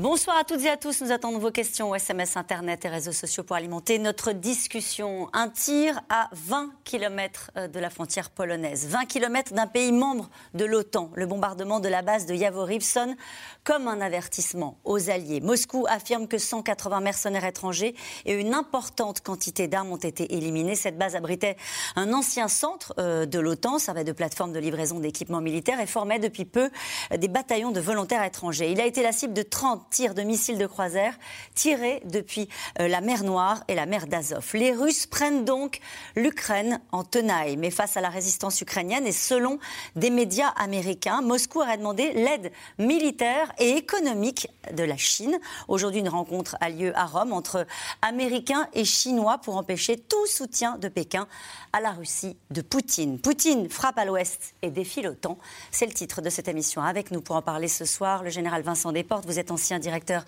Bonsoir à toutes et à tous. Nous attendons vos questions SMS, Internet et réseaux sociaux pour alimenter notre discussion. Un tir à 20 km euh, de la frontière polonaise, 20 km d'un pays membre de l'OTAN. Le bombardement de la base de Yavoriv sonne comme un avertissement aux alliés. Moscou affirme que 180 mercenaires étrangers et une importante quantité d'armes ont été éliminés. Cette base abritait un ancien centre euh, de l'OTAN, servait de plateforme de livraison d'équipements militaires et formait depuis peu des bataillons de volontaires étrangers. Il a été la cible de 30 tirs de missiles de croisière tirés depuis euh, la mer Noire et la mer d'Azov. Les Russes prennent donc l'Ukraine en tenaille. Mais face à la résistance ukrainienne et selon des médias américains, Moscou aurait demandé l'aide militaire et économique de la Chine. Aujourd'hui, une rencontre a lieu à Rome entre Américains et Chinois pour empêcher tout soutien de Pékin à la Russie de Poutine. Poutine frappe à l'ouest et défie l'OTAN. C'est le titre de cette émission. Avec nous pour en parler ce soir, le général Vincent Desportes. Vous êtes ancien directeur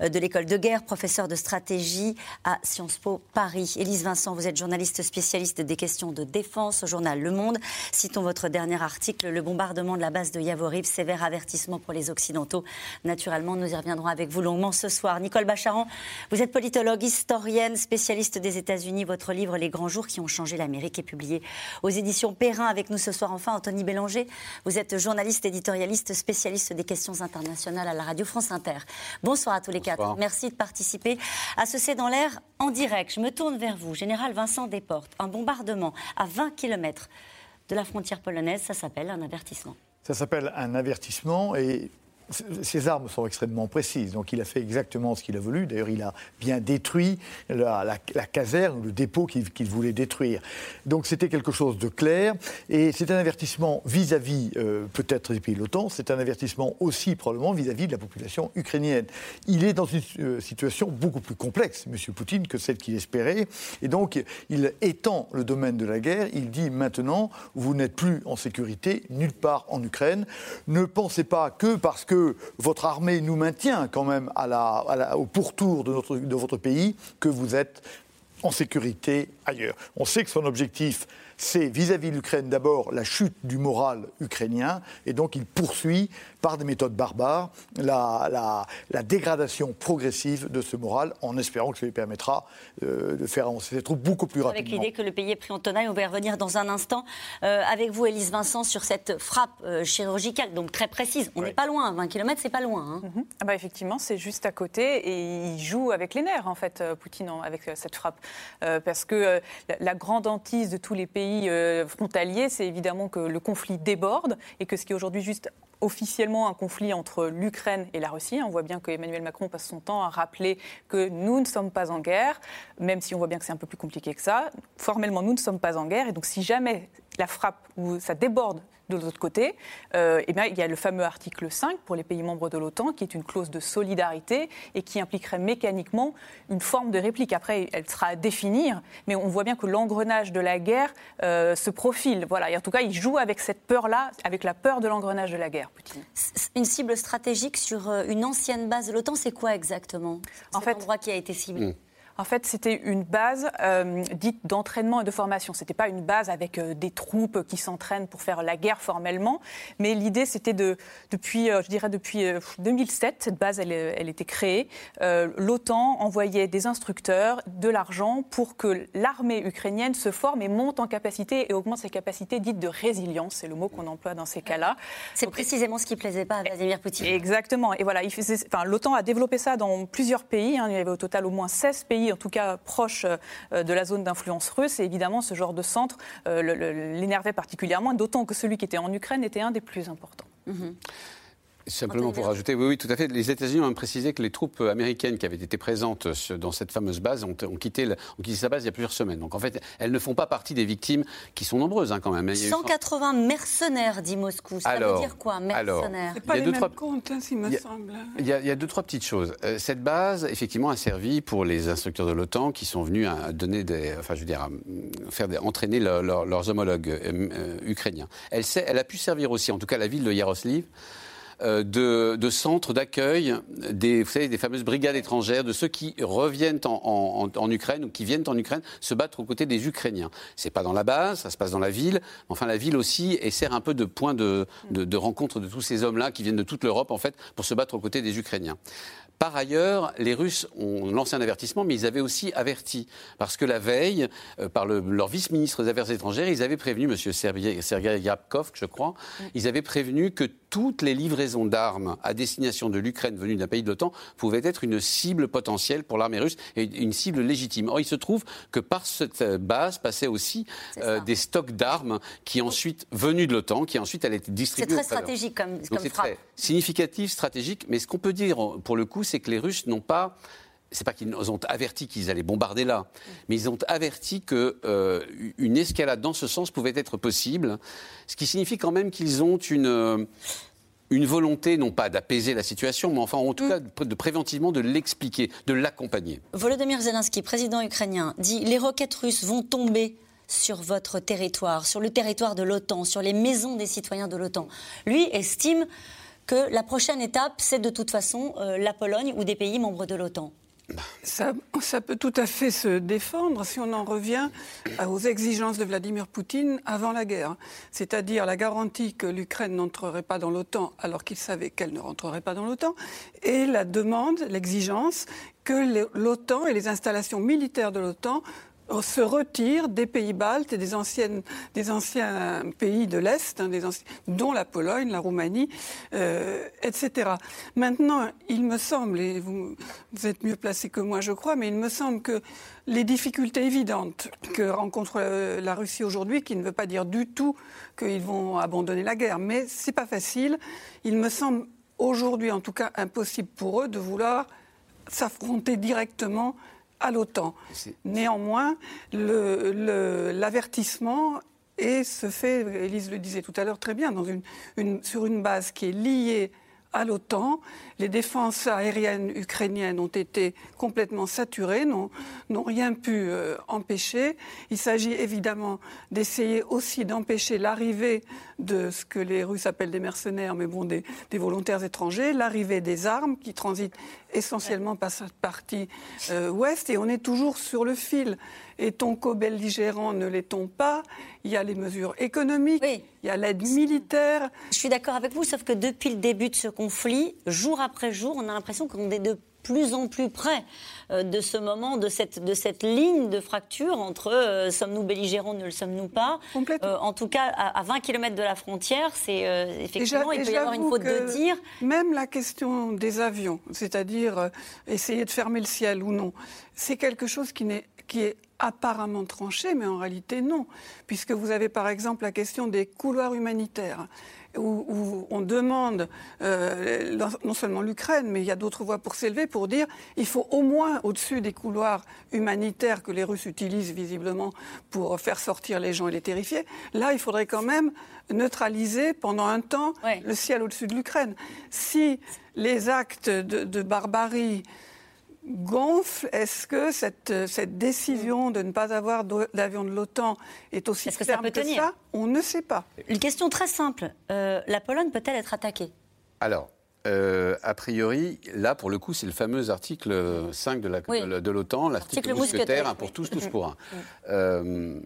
euh, de l'école de guerre, professeur de stratégie à Sciences Po Paris. Élise Vincent, vous êtes journaliste spécialiste des questions de défense au journal Le Monde. Citons votre dernier article, le bombardement de la base de Yavoriv, sévère avertissement pour les Occidentaux. Naturellement, nous y reviendrons avec vous longuement ce soir. Nicole Bacharan, vous êtes politologue, historienne, spécialiste des États-Unis. Votre livre Les grands jours qui ont changé l'Amérique est publié aux éditions Perrin. Avec nous ce soir, enfin, Anthony Bélanger. Vous êtes journaliste, éditorialiste, spécialiste des questions internationales à la radio France Inter. Bonsoir à tous les quatre. Merci de participer à ce C'est dans l'air en direct. Je me tourne vers vous, Général Vincent Desportes. Un bombardement à 20 km de la frontière polonaise, ça s'appelle un avertissement. Ça s'appelle un avertissement et ses armes sont extrêmement précises, donc il a fait exactement ce qu'il a voulu. D'ailleurs, il a bien détruit la, caserne, le dépôt qu'il voulait détruire. Donc c'était quelque chose de clair, et c'est un avertissement vis-à-vis euh, peut-être des pays de l'OTAN, c'est un avertissement aussi probablement vis-à-vis de la population ukrainienne. Il est dans une euh, situation beaucoup plus complexe, M. Poutine, que celle qu'il espérait, et donc il étend le domaine de la guerre. Il dit maintenant, vous n'êtes plus en sécurité nulle part en Ukraine. Ne pensez pas que parce que votre armée nous maintient quand même au pourtour de, votre pays, que vous êtes en sécurité ailleurs. On sait que son objectif, c'est vis-à-vis de l'Ukraine d'abord la chute du moral ukrainien, et donc il poursuit par des méthodes barbares la, dégradation progressive de ce moral, en espérant que ça lui permettra euh, de faire avancer ses troupes beaucoup plus rapidement. Avec l'idée que le pays est pris en tenaille, on va y revenir dans un instant. Euh, avec vous, Élise Vincent, sur cette frappe euh, chirurgicale, donc très précise. On n'est pas loin, 20 km, c'est pas loin. Hein. Mhm. ah bah effectivement, c'est juste à côté, et il joue avec les nerfs, en fait, Poutine, avec cette frappe. parce que la grande hantise de tous les pays euh, frontalier, c'est évidemment que le conflit déborde et que ce qui est aujourd'hui juste officiellement un conflit entre l'Ukraine et la Russie. On voit bien que Emmanuel Macron passe son temps à rappeler que nous ne sommes pas en guerre, même si on voit bien que c'est un peu plus compliqué que ça. Formellement, nous ne sommes pas en guerre. Et donc, si jamais la frappe ou ça déborde de l'autre côté, euh, eh bien, il y a le fameux article 5 pour les pays membres de l'OTAN, qui est une clause de solidarité et qui impliquerait mécaniquement une forme de réplique. Après, elle sera à définir, mais on voit bien que l'engrenage de la guerre euh, se profile. Voilà. Et en tout cas, il joue avec cette peur-là, avec la peur de l'engrenage de la guerre, Poutine. Une cible stratégique sur euh, une ancienne base de l'OTAN, c'est quoi exactement? En fait, endroit qui a été ciblé. Hmm. En fait, c'était une base euh, dite d'entraînement et de formation. Ce n'était pas une base avec euh, des troupes qui s'entraînent pour faire la guerre formellement, mais l'idée, c'était de, depuis, euh, je dirais depuis 2007, cette base, elle, elle était créée. L'OTAN envoyait des instructeurs, de l'argent pour que l'armée ukrainienne se forme et monte en capacité et augmente ses capacités dites de résilience. C'est le mot qu'on emploie dans ces cas-là. C'est précisément ce qui plaisait pas à Vladimir Poutine. Exactement. Et voilà, enfin, l'OTAN a développé ça dans plusieurs pays. Hein. Il y avait au total au moins 16 pays en tout cas proche euh, de la zone d'influence russe. Et évidemment, ce genre de centre euh, l'énervait particulièrement, d'autant que celui qui était en Ukraine était un des plus importants. Mhm. Simplement pour rajouter, oui, oui, tout à fait. Les États-Unis ont précisé que les troupes américaines qui avaient été présentes dans cette fameuse base ont, quitté, ont quitté sa base il y a plusieurs semaines. Donc en fait, elles ne font pas partie des victimes qui sont nombreuses hein, quand même. 180 mercenaires, dit Moscou. Ça veut dire quoi, mercenaires C'est pas les mêmes comptes, hein, s'il me semble. Il y, a, deux, trois petites choses. Euh, cette base, effectivement, a servi pour les instructeurs de l'OTAN qui sont venus à donner des, enfin, je veux dire, faire entraîner leurs homologues euh, euh, ukrainiens. Elle, elle a pu servir aussi, en tout cas la ville de Yaroslavl, de, de centres d'accueil des, vous savez, des fameuses brigades étrangères, de ceux qui reviennent en, en, en, Ukraine ou qui viennent en Ukraine se battre aux côtés des Ukrainiens. C'est pas dans la base, ça se passe dans la ville. Enfin, la ville aussi et sert un peu de point de, de, de rencontre de tous ces hommes-là qui viennent de toute l'Europe en fait pour se battre aux côtés des Ukrainiens. Par ailleurs, les Russes ont lancé un avertissement, mais ils avaient aussi averti. Parce que la veille, euh, par le, leur vice-ministre des Affaires étrangères, ils avaient prévenu, M. Sergei Yapkov, je crois, ils avaient prévenu que toutes les livraisons d'armes à destination de l'Ukraine venues d'un pays de l'OTAN pouvaient être une cible potentielle pour l'armée russe et une cible légitime. Or, il se trouve que par cette base passaient aussi euh, des stocks d'armes qui ensuite venus de l'OTAN, qui ensuite allaient être distribués. C'est très stratégique comme, comme C'est très significatif, stratégique, mais ce qu'on peut dire pour le coup, c'est que les Russes n'ont pas c'est pas qu'ils ont averti qu'ils allaient bombarder là, mais ils ont averti qu'une euh, escalade dans ce sens pouvait être possible, ce qui signifie quand même qu'ils ont une, euh, une volonté, non pas d'apaiser la situation, mais enfin en tout mm. cas de, de préventivement de l'expliquer, de l'accompagner. Volodymyr Zelensky, président ukrainien, dit les roquettes russes vont tomber sur votre territoire, sur le territoire de l'OTAN, sur les maisons des citoyens de l'OTAN. Lui estime que la prochaine étape, c'est de toute façon euh, la Pologne ou des pays membres de l'OTAN. Ça, peut tout à fait se défendre si on en revient aux exigences de Vladimir Poutine avant la guerre, c'est-à-dire la garantie que l'Ukraine n'entrerait pas dans l'OTAN alors qu'il savait qu'elle ne rentrerait pas dans l'OTAN, et la demande, l'exigence que l'OTAN et les installations militaires de l'OTAN se retire des pays baltes et des, anciennes, des anciens pays de l'Est, hein, dont la Pologne, la Roumanie, euh, etc. Maintenant, il me semble, et vous, êtes mieux placé que moi, je crois, mais il me semble que les difficultés évidentes que rencontre euh, la Russie aujourd'hui, qui ne veut pas dire du tout qu'ils vont abandonner la guerre, mais c'est pas facile. Il me semble aujourd'hui, en tout cas, impossible pour eux de vouloir s'affronter directement à l'OTAN. Néanmoins, l'avertissement et se fait, Elise le disait tout à l'heure très bien, dans une, une, sur une base qui est liée à l'OTAN. Les défenses aériennes ukrainiennes ont été complètement saturées, n'ont rien pu euh, empêcher. Il s'agit évidemment d'essayer aussi d'empêcher l'arrivée de ce que les Russes appellent des mercenaires, mais bon, des, des volontaires étrangers, l'arrivée des armes qui transitent essentiellement par cette partie euh, ouest, et on est toujours sur le fil. Est-on co-belligérant Ne l'est-on pas Il y a les mesures économiques, oui. il y a l'aide militaire. Je suis d'accord avec vous, sauf que depuis le début de ce conflit, jour après jour, on a l'impression qu'on est de plus en plus près euh, de ce moment, de cette, de cette ligne de fracture entre euh, sommes-nous belligérants, ne le sommes-nous pas? Euh, en tout cas, à, à, 20 km de la frontière, c'est euh, effectivement, il peut y avoir une faute de tir. Même la question des avions, c'est-à-dire essayer de fermer le ciel ou non, c'est quelque chose qui, est, qui est apparemment tranché, mais en réalité non, puisque vous avez par exemple la question des couloirs humanitaires où, où on demande euh, non seulement l'Ukraine, mais il y a d'autres voies pour s'élever pour dire il faut au moins au-dessus des couloirs humanitaires que les Russes utilisent visiblement pour faire sortir les gens et les terrifier. Là, il faudrait quand même neutraliser pendant un temps ouais. le ciel au-dessus de l'Ukraine. Si les actes de, de barbarie gonfle. Est-ce que cette, cette, décision de ne pas avoir d'avion de l'OTAN est aussi est que ferme ça que ça? On ne sait pas. Une question très simple. Euh, la Pologne peut-elle être attaquée? Alors, euh, a priori, là, pour le coup, c'est le fameux article 5 de l'OTAN, oui. l'article mousquetaire, un pour tous, tous pour un. Euh,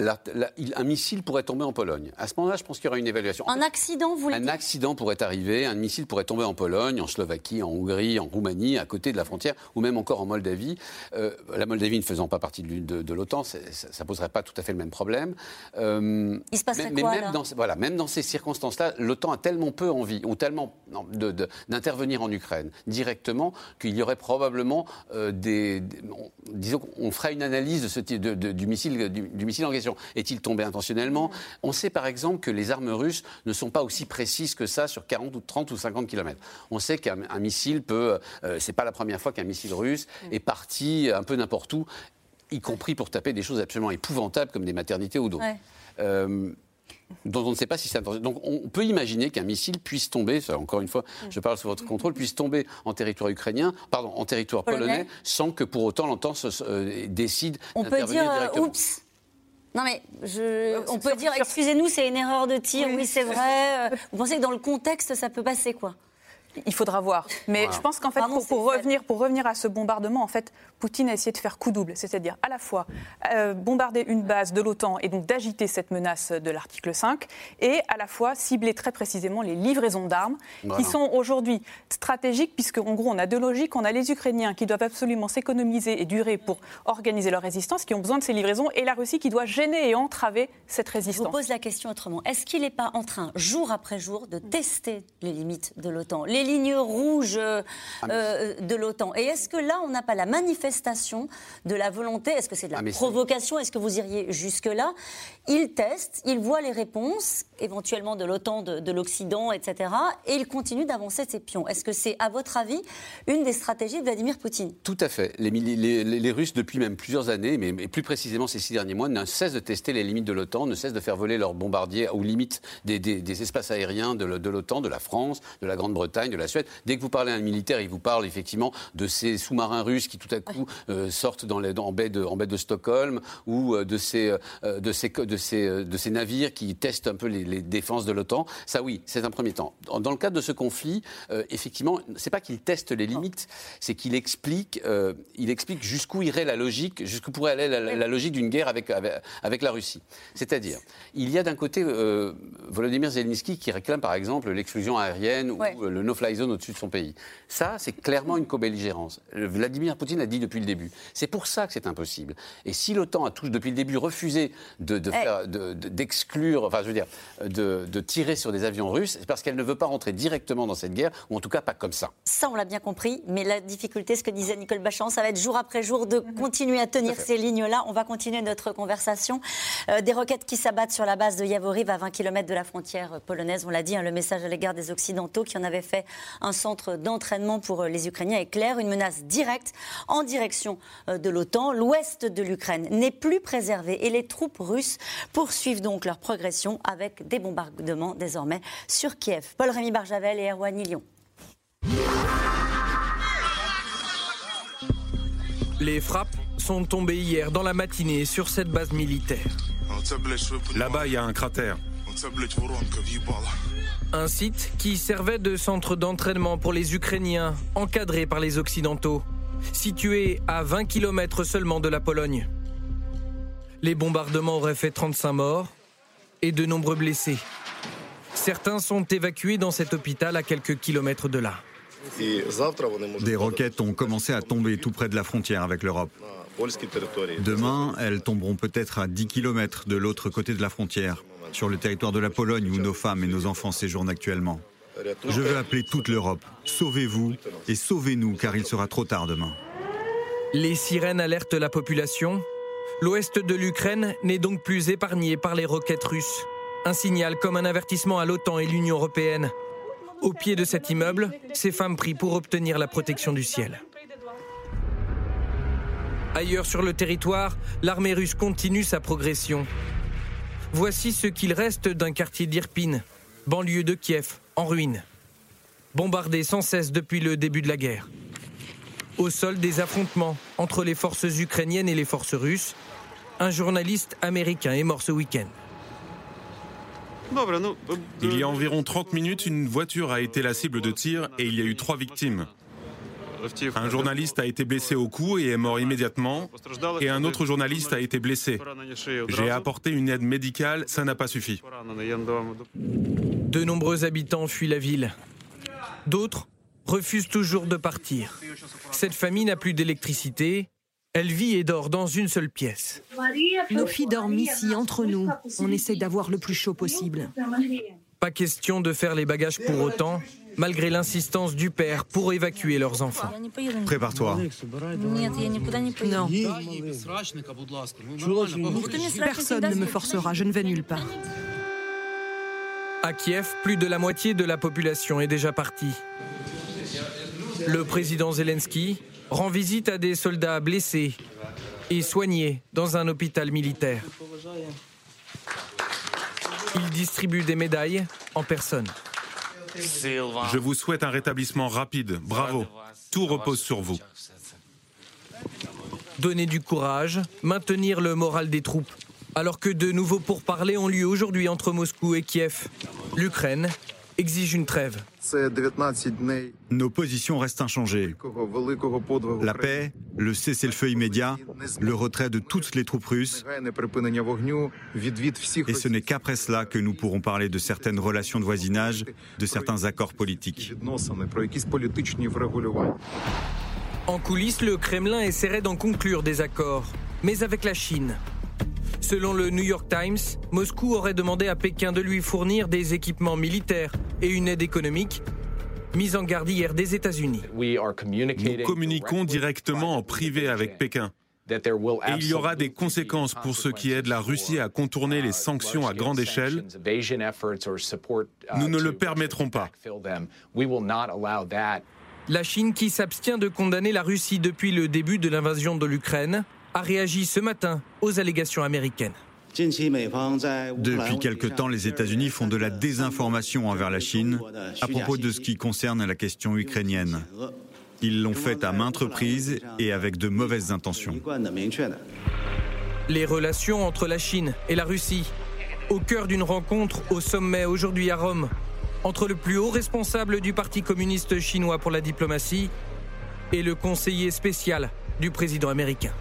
la, la, il, un missile pourrait tomber en Pologne. À ce moment-là, je pense qu'il y aura une évaluation. Un accident, vous Un accident pourrait arriver, un missile pourrait tomber en Pologne, en Slovaquie, en Hongrie, en Roumanie, à côté de la frontière, ou même encore en Moldavie. Euh, la Moldavie ne faisant pas partie de, de, de l'OTAN, ça ne poserait pas tout à fait le même problème. Euh, il se passerait mais, quoi, mais même, dans, voilà, même dans ces circonstances-là, l'OTAN a tellement peu envie, ou tellement d'intervenir en Ukraine directement, qu'il y aurait probablement euh, des, des on, disons qu'on ferait une analyse de ce type de, du missile, du, du missile en question. Est-il tombé intentionnellement? On sait par exemple que les armes russes ne sont pas aussi précises que ça sur 40 ou 30 ou 50 km. On sait qu'un missile peut. Euh, c'est pas la première fois qu'un missile russe est parti un peu n'importe où, y compris pour taper des choses absolument épouvantables comme des maternités ou d'autres. Ouais. Euh, dont on ne sait pas si c'est Donc on peut imaginer qu'un missile puisse tomber, encore une fois, je parle sous votre contrôle, puisse tomber en territoire ukrainien, pardon, en territoire polonais, polonais sans que pour autant l'OTAN euh, décide On peut dire, directement. oups Non mais on peut dire, excusez-nous, c'est une erreur de tir, oui, c'est vrai. Vous pensez que dans le contexte, ça peut passer quoi? Il faudra voir. Mais je pense qu'en fait, pour, revenir, pour revenir à ce bombardement, en fait, Poutine a essayé de faire coup double, c'est-à-dire à la fois euh, bombarder une base de l'OTAN et donc d'agiter cette menace de l'article 5, et à la fois cibler très précisément les livraisons d'armes, qui sont aujourd'hui stratégiques, puisque en gros, on a deux logiques. On a les Ukrainiens qui doivent absolument s'économiser et durer pour organiser leur résistance, qui ont besoin de ces livraisons, et la Russie qui doit gêner et entraver cette résistance. Je vous pose la question autrement. Est-ce qu'il n'est pas en train, jour après jour, de tester les limites de l'OTAN? Les lignes rouges euh, ah, euh, de l'OTAN. Et est-ce que là, on n'a pas la manifestation de la volonté Est-ce que c'est de la ah, provocation Est-ce que vous iriez jusque-là? Il teste, il voit les réponses, éventuellement de l'OTAN, de, l'Occident, etc. Et il continue d'avancer ses pions. Est-ce que c'est, à votre avis, une des stratégies de Vladimir Poutine? Tout à fait. Les, les, Russes, depuis même plusieurs années, mais, plus précisément ces six derniers mois, ne cessent de tester les limites de l'OTAN, ne cessent de faire voler leurs bombardiers aux limites des, des espaces aériens de l'OTAN, de la France, de la Grande-Bretagne, de la Suède. Dès que vous parlez à un militaire, il vous parle effectivement de ces sous-marins russes qui tout à coup euh, sortent dans les, en, baie de, en baie de Stockholm ou euh, de, ces, euh, de, ces, de, ces, de ces navires qui testent un peu les, défenses de l'OTAN. Ça, oui, c'est un premier temps. Dans, le cadre de ce conflit, effectivement, c'est pas qu'il teste les limites, c'est qu'il explique, il explique jusqu'où irait la logique, jusqu'où pourrait aller la, logique d'une guerre avec, avec, la Russie. C'est-à-dire, il y a d'un côté Volodymyr Zelensky qui réclame par exemple l'exclusion aérienne ou le no-fly zone au-dessus de son pays. Ça, c'est clairement une co-belligérance. Vladimir Poutine a dit depuis le début. C'est pour ça que c'est impossible. Et si l'OTAN a tous depuis le début refusé de, eh. d'exclure, enfin, je veux dire, de, tirer sur des avions russes, c'est parce qu'elle ne veut pas rentrer directement dans cette guerre, ou en tout cas pas comme ça. Ça, on l'a bien compris. Mais la difficulté, ce que disait Nicole Bachand, ça va être jour après jour de mhm. continuer à tenir ces lignes-là. On va continuer notre conversation. Euh, des roquettes qui s'abattent sur la base de Yavoriv à 20 km de la frontière polonaise. On l'a dit, hein, le message à l'égard des Occidentaux qui en avaient fait un centre d'entraînement pour euh, les Ukrainiens est clair, une menace directe en direction euh, de l'OTAN. L'ouest de l'Ukraine n'est plus préservé et les troupes russes poursuivent donc leur progression avec des bombardements désormais sur Kiev. Paul-Rémy Barjavel et Erwan Lyon. Les frappes sont tombées hier dans la matinée sur cette base militaire. Là-bas, il y a un cratère. Un site qui servait de centre d'entraînement pour les Ukrainiens, encadré par les Occidentaux, situé à 20 km seulement de la Pologne. Les bombardements auraient fait 35 morts et de nombreux blessés. Certains sont évacués dans cet hôpital à quelques kilomètres de là. Des roquettes ont commencé à tomber tout près de la frontière avec l'Europe. Demain, elles tomberont peut-être à 10 km de l'autre côté de la frontière sur le territoire de la Pologne où nos femmes et nos enfants séjournent actuellement. Je veux appeler toute l'Europe. Sauvez-vous et sauvez-nous car il sera trop tard demain. Les sirènes alertent la population. L'ouest de l'Ukraine n'est donc plus épargné par les roquettes russes. Un signal comme un avertissement à l'OTAN et l'Union européenne. Au pied de cet immeuble, ces femmes prient pour obtenir la protection du ciel. Ailleurs sur le territoire, l'armée russe continue sa progression. Voici ce qu'il reste d'un quartier d'Irpin, banlieue de Kiev, en ruine. Bombardé sans cesse depuis le début de la guerre. Au sol des affrontements entre les forces ukrainiennes et les forces russes, un journaliste américain est mort ce week-end. Il y a environ 30 minutes, une voiture a été la cible de tir et il y a eu trois victimes. Un journaliste a été blessé au cou et est mort immédiatement, et un autre journaliste a été blessé. J'ai apporté une aide médicale, ça n'a pas suffi. De nombreux habitants fuient la ville. D'autres refusent toujours de partir. Cette famille n'a plus d'électricité. Elle vit et dort dans une seule pièce. Nos filles dorment ici entre nous. On essaie d'avoir le plus chaud possible. Pas question de faire les bagages pour autant malgré l'insistance du père pour évacuer leurs enfants. Prépare-toi. Non. Personne ne me forcera, je ne vais nulle part. À Kiev, plus de la moitié de la population est déjà partie. Le président Zelensky rend visite à des soldats blessés et soignés dans un hôpital militaire. Il distribue des médailles en personne. Je vous souhaite un rétablissement rapide. Bravo. Tout repose sur vous. Donner du courage, maintenir le moral des troupes. Alors que de nouveaux pourparlers ont lieu aujourd'hui entre Moscou et Kiev, l'Ukraine exige une trêve. Nos positions restent inchangées. La paix, le cessez-le-feu immédiat, le retrait de toutes les troupes russes. Et ce n'est qu'après cela que nous pourrons parler de certaines relations de voisinage, de certains accords politiques. En coulisses, le Kremlin essaierait d'en conclure des accords, mais avec la Chine. Selon le New York Times, Moscou aurait demandé à Pékin de lui fournir des équipements militaires et une aide économique, mise en garde hier des États-Unis. Nous communiquons directement en privé avec Pékin. Et il y aura des conséquences pour ceux qui aident la Russie à contourner les sanctions à grande échelle. Nous ne le permettrons pas. La Chine, qui s'abstient de condamner la Russie depuis le début de l'invasion de l'Ukraine, a réagi ce matin aux allégations américaines. Depuis quelque temps, les États-Unis font de la désinformation envers la Chine à propos de ce qui concerne la question ukrainienne. Ils l'ont fait à maintes reprises et avec de mauvaises intentions. Les relations entre la Chine et la Russie, au cœur d'une rencontre au sommet aujourd'hui à Rome, entre le plus haut responsable du Parti communiste chinois pour la diplomatie et le conseiller spécial du président américain.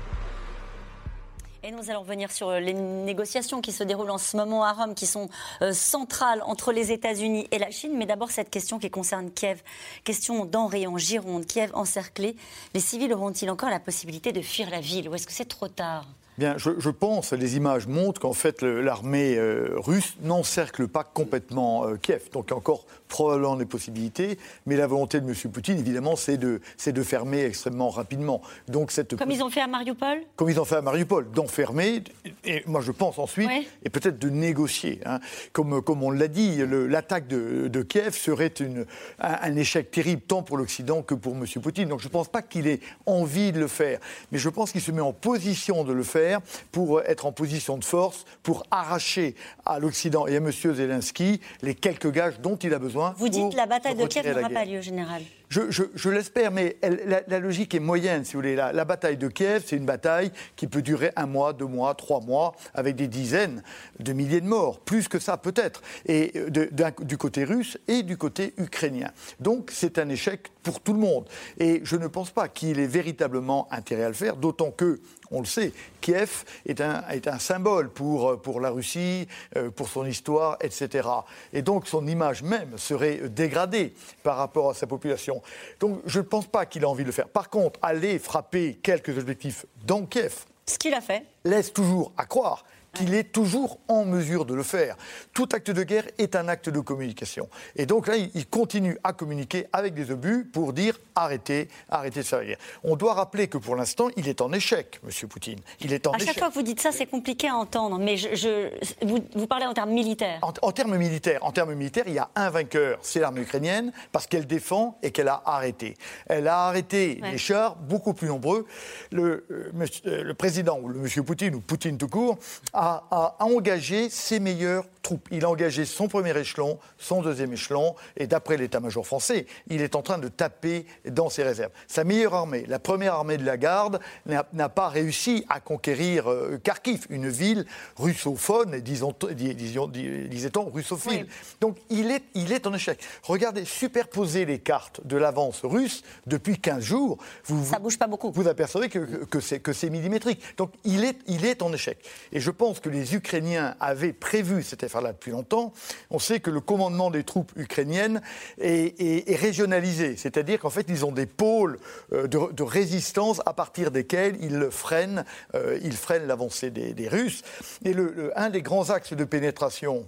Et nous allons revenir sur les négociations qui se déroulent en ce moment à Rome, qui sont euh, centrales entre les États-Unis et la Chine. Mais d'abord, cette question qui concerne Kiev. Question d'Henri en Gironde. Kiev encerclé. Les civils auront-ils encore la possibilité de fuir la ville ou est-ce que c'est trop tard? Bien, je, pense, les images montrent qu'en fait l'armée euh, russe n'encercle pas complètement euh, Kiev. Donc encore probablement des possibilités, mais la volonté de M. Poutine, évidemment, c'est de, de fermer extrêmement rapidement. Donc cette comme ils ont fait à Mariupol Comme ils ont fait à Mariupol, d'enfermer, et moi je pense ensuite, et peut-être de négocier. Hein. Comme, comme on l'a dit, l'attaque de, de, Kiev serait une, un, échec terrible tant pour l'Occident que pour M. Poutine. Donc je ne pense pas qu'il ait envie de le faire, mais je pense qu'il se met en position de le faire pour être en position de force, pour arracher à l'Occident et à M. Zelensky les quelques gages dont il a besoin vous dites la bataille de Kiev n'aura pas lieu, général. Je, l'espère, mais la, logique est moyenne, si vous voulez. La, bataille de Kiev, c'est une bataille qui peut durer un mois, deux mois, trois mois, avec des dizaines de milliers de morts, plus que ça peut-être, et du côté russe et du côté ukrainien. Donc c'est un échec pour tout le monde. Et je ne pense pas qu'il ait véritablement intérêt à le faire, d'autant que on le sait, Kiev est un, est un symbole pour, pour la Russie, euh, pour son histoire, etc. Et donc son image même serait dégradée par rapport à sa population. Donc je ne pense pas qu'il a envie de le faire. Par contre, aller frapper quelques objectifs dans Kiev, ce qu'il a fait, laisse toujours à croire qu'il est toujours en mesure de le faire. Tout acte de guerre est un acte de communication. Et donc là, il continue à communiquer avec des obus pour dire arrêtez, arrêtez de faire la guerre. On doit rappeler que pour l'instant, il est en échec, M. Poutine. Il est en à chaque fois que vous dites ça, c'est compliqué à entendre, mais je, vous, parlez en termes militaires. En, termes militaires, en termes militaires, il y a un vainqueur, c'est l'armée ukrainienne, parce qu'elle défend et qu'elle a arrêté. Elle a arrêté les chars beaucoup plus nombreux. Le, euh, euh, le président, ou le M. Poutine, ou Poutine tout court, a a, engagé ses meilleurs troupes. Il a engagé son premier échelon, son deuxième échelon, et d'après l'état-major français, il est en train de taper dans ses réserves. Sa meilleure armée, la première armée de la garde, n'a pas réussi à conquérir euh, Kharkiv, une ville russophone, disait-on russophile. Donc il est, il est en échec. Regardez, superposer les cartes de l'avance russe depuis 15 jours, vous, ça bouge pas beaucoup. Vous apercevez que, que c'est millimétrique. Donc il est, il est en échec. Et je pense que les Ukrainiens avaient prévu cette affaire-là depuis longtemps. On sait que le commandement des troupes ukrainiennes est, régionalisé, c'est-à-dire qu'en fait, ils ont des pôles euh, de, résistance à partir desquels ils freinent, euh, ils freinent l'avancée des, Russes. Et le, un des grands axes de pénétration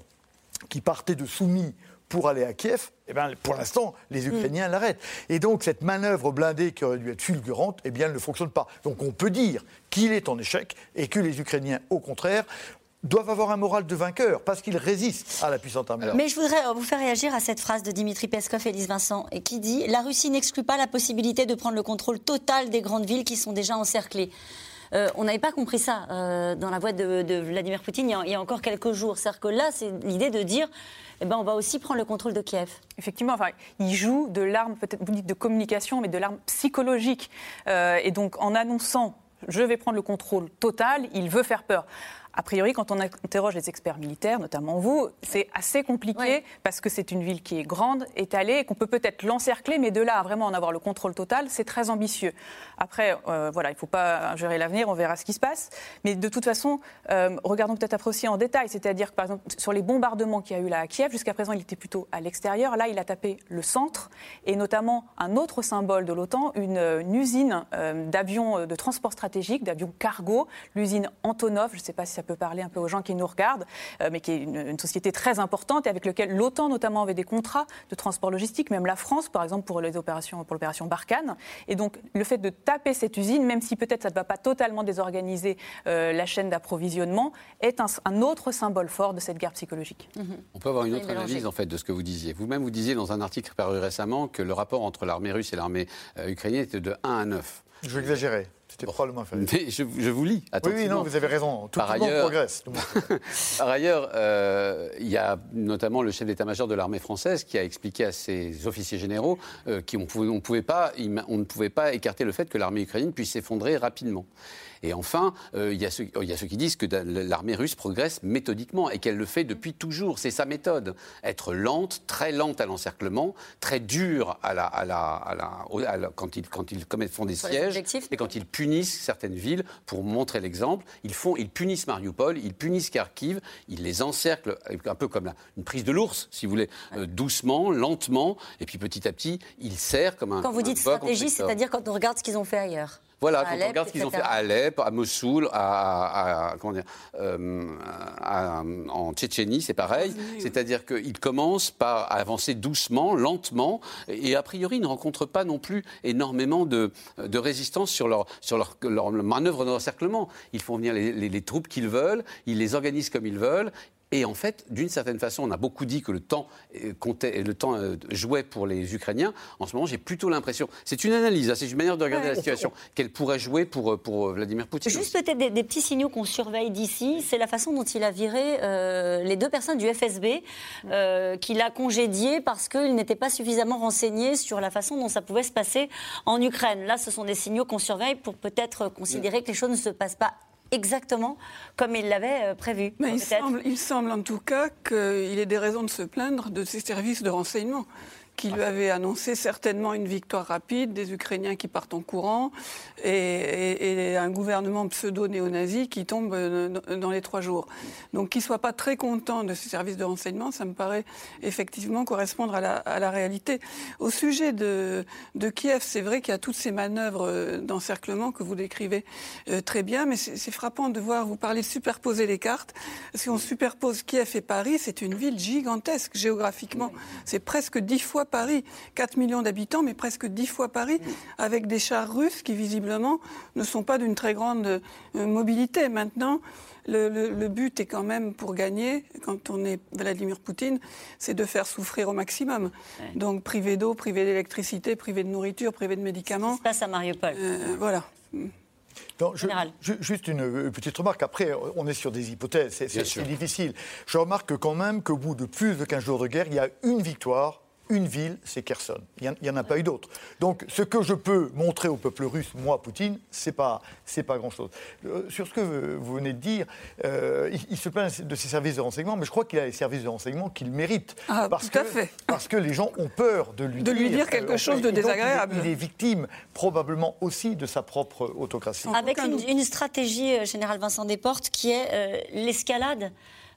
qui partait de Soumis pour aller à Kiev, eh bien, pour l'instant, les mm. Ukrainiens l'arrêtent. Et donc, cette manœuvre blindée qui aurait dû être fulgurante, eh bien, elle ne fonctionne pas. Donc, on peut dire qu'il est en échec et que les Ukrainiens, au contraire, doivent avoir un moral de vainqueur parce qu'ils résistent à la puissante armée. Mais je voudrais vous faire réagir à cette phrase de Dimitri Peskov et Lise Vincent qui dit La Russie n'exclut pas la possibilité de prendre le contrôle total des grandes villes qui sont déjà encerclées. Euh, on n'avait pas compris ça euh, dans la voix de, Vladimir Poutine il y, a, encore quelques jours. C'est-à-dire que là, c'est l'idée de dire eh ben, on va aussi prendre le contrôle de Kiev. Effectivement, enfin, il joue de l'arme, peut-être vous dites de communication, mais de l'arme psychologique. Euh, et donc, en annonçant je vais prendre le contrôle total, il veut faire peur. A priori, quand on interroge les experts militaires, notamment vous, c'est assez compliqué parce que c'est une ville qui est grande, étalée, et qu'on peut peut-être l'encercler, mais de là à vraiment en avoir le contrôle total, c'est très ambitieux. Après, euh, voilà, il ne faut pas gérer l'avenir, on verra ce qui se passe. Mais de toute façon, euh, regardons peut-être après aussi en détail, c'est-à-dire que par exemple, sur les bombardements qu'il y a eu là à Kiev, jusqu'à présent, il était plutôt à l'extérieur. Là, il a tapé le centre, et notamment un autre symbole de l'OTAN, une, usine euh, d'avions de transport stratégique, d'avions cargo, l'usine Antonov. Je ne sais pas si ça peut parler un peu aux gens qui nous regardent, euh, mais qui est une, société très importante et avec laquelle l'OTAN notamment avait des contrats de transport logistique, même la France par exemple pour les opérations pour l'opération Barkhane. Et donc le fait de taper cette usine, même si peut-être ça ne va pas totalement désorganiser euh, la chaîne d'approvisionnement, est un, autre symbole fort de cette guerre psychologique. Mhm. On peut avoir une autre analyse en fait de ce que vous disiez. Vous-même vous disiez dans un article paru récemment que le rapport entre l'armée russe et l'armée euh, ukrainienne était de 1 à 9. Je vais exagérer. C'était probablement. Mais je, vous lis. Oui, oui, non, vous avez raison. Tout, Par le monde progresse. Par ailleurs, euh, il y a notamment le chef d'état-major de l'armée française qui a expliqué à ses officiers généraux euh, qu'on on pouvait pas, on ne pouvait pas écarter le fait que l'armée ukrainienne puisse s'effondrer rapidement. Et enfin, euh, il, y a ceux, qui disent que l'armée russe progresse méthodiquement et qu'elle le fait depuis toujours. C'est sa méthode. Être lente, très lente à l'encerclement, très dure à la, à la, quand ils, quand ils font des sièges et quand ils punissent certaines villes pour montrer l'exemple. Ils, font, ils punissent Mariupol, ils punissent Kharkiv, ils les encerclent un peu comme une prise de l'ours, si vous voulez, euh, doucement, lentement, et puis petit à petit, ils serrent comme un. Quand vous dites stratégie, c'est-à-dire quand on regarde ce qu'ils ont fait ailleurs voilà, quand on regarde ce qu'ils ont fait à Alep, à Mossoul, à, comment dire, euh, en Tchétchénie, c'est pareil. C'est-à-dire qu'ils commencent par avancer doucement, lentement, et a priori ils ne rencontrent pas non plus énormément de, de résistance sur leur, sur leur, leur manœuvre d'encerclement. Ils font venir les, les troupes qu'ils veulent, ils les organisent comme ils veulent, et en fait, d'une certaine façon, on a beaucoup dit que le temps euh, comptait, le temps euh, jouait pour les Ukrainiens. En ce moment, j'ai plutôt l'impression, c'est une analyse, hein, c'est une manière de regarder la situation, qu'elle pourrait jouer pour, euh, pour Vladimir Poutine. Juste peut-être des, petits signaux qu'on surveille d'ici, c'est la façon dont il a viré les deux personnes du FSB, qu'il a congédiées parce qu'ils n'étaient pas suffisamment renseignés sur la façon dont ça pouvait se passer en Ukraine. Là, ce sont des signaux qu'on surveille pour peut-être considérer que les choses ne se passent pas exactement comme il l'avait euh, prévu. Mais il semble, il semble en tout cas qu'il ait des raisons de se plaindre de ses services de renseignement qui lui avait annoncé certainement une victoire rapide, des Ukrainiens qui partent en courant et, un gouvernement pseudo-néo-nazi qui tombe euh, dans les trois jours. Donc qu'il ne soit pas très content de ces services de renseignement, ça me paraît effectivement correspondre à la, réalité. Au sujet de, Kiev, c'est vrai qu'il y a toutes ces manœuvres euh, d'encerclement que vous décrivez euh, très bien, mais c'est frappant de voir, vous parlez de superposer les cartes. Si on superpose Kiev et Paris, c'est une ville gigantesque géographiquement. C'est presque dix fois Paris. 4 millions d'habitants, mais presque 10 fois Paris, avec des chars russes qui visiblement ne sont pas d'une très grande euh, mobilité. Maintenant, le, but est quand même pour gagner, quand on est Vladimir Poutine, c'est de faire souffrir au maximum. Donc privé d'eau, privé d'électricité, privé de nourriture, privé de médicaments. Ça se passe à Mariupol. Euh, voilà. juste une petite remarque. Après, on est sur des hypothèses, c'est difficile. Je remarque quand même qu'au bout de plus de 15 jours de guerre, il y a une victoire une ville, c'est Kherson. Il n'y en, a pas eu d'autres. Donc, ce que je peux montrer au peuple russe, moi, Poutine, c'est pas, c'est pas grand-chose. Euh, sur ce que vous venez de dire, euh, il, se plaint de ses services de renseignement, mais je crois qu'il a les services de renseignement qu'il mérite. Ah, parce tout à fait. Parce que les gens ont peur de lui de dire, lui dire quelque euh, chose de désagréable. il, est, victime probablement aussi de sa propre autocratie. Avec une, une, stratégie, Général Vincent Desportes, qui est l'escalade.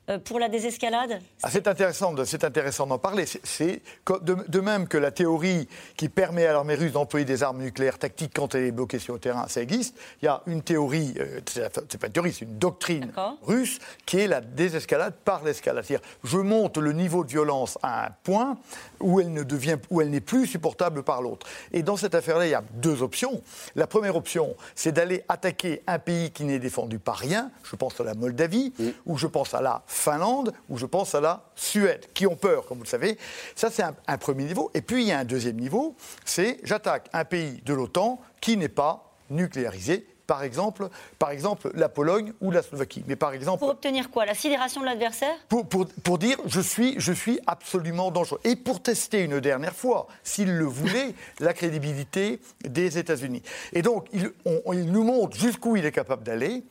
Euh, pour la désescalade ah, C'est intéressant, c'est intéressant d'en parler. C'est de, même que la théorie qui permet à l'armée russe d'employer des armes nucléaires tactiques quand elle est bloquée sur le terrain, ça existe. Il y a une théorie, euh, c'est pas une théorie, c'est une doctrine russe qui est la désescalade par l'escalade. C'est-à-dire, je monte le niveau de violence à un point où elle ne devient, où elle n'est plus supportable par l'autre. Et dans cette affaire-là, il y a deux options. La première option, c'est d'aller attaquer un pays qui n'est défendu par rien. Je pense à la Moldavie, ou je pense à la Finlande ou je pense à la Suède, qui ont peur, comme vous le savez. Ça, c'est un, premier niveau. Et puis, il y a un deuxième niveau, c'est j'attaque un pays de l'OTAN qui n'est pas nucléarisé par exemple, par exemple la Pologne ou la Slovaquie. Mais par exemple, pour obtenir quoi? La sidération de l'adversaire? Pour, pour, pour, dire je suis, je suis absolument dangereux. Et pour tester une dernière fois, s'il le voulait, la crédibilité des États-Unis. Et donc, il, il nous montre jusqu'où il est capable d'aller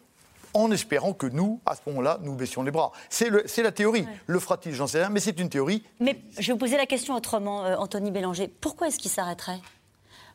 en espérant que nous, à ce moment-là, nous baissions les bras. C'est la théorie. Le fera-t-il J'en sais rien, mais c'est une théorie. Mais je vais vous poser la question autrement, euh, Anthony Bélanger. Pourquoi est-ce qu'il s'arrêterait?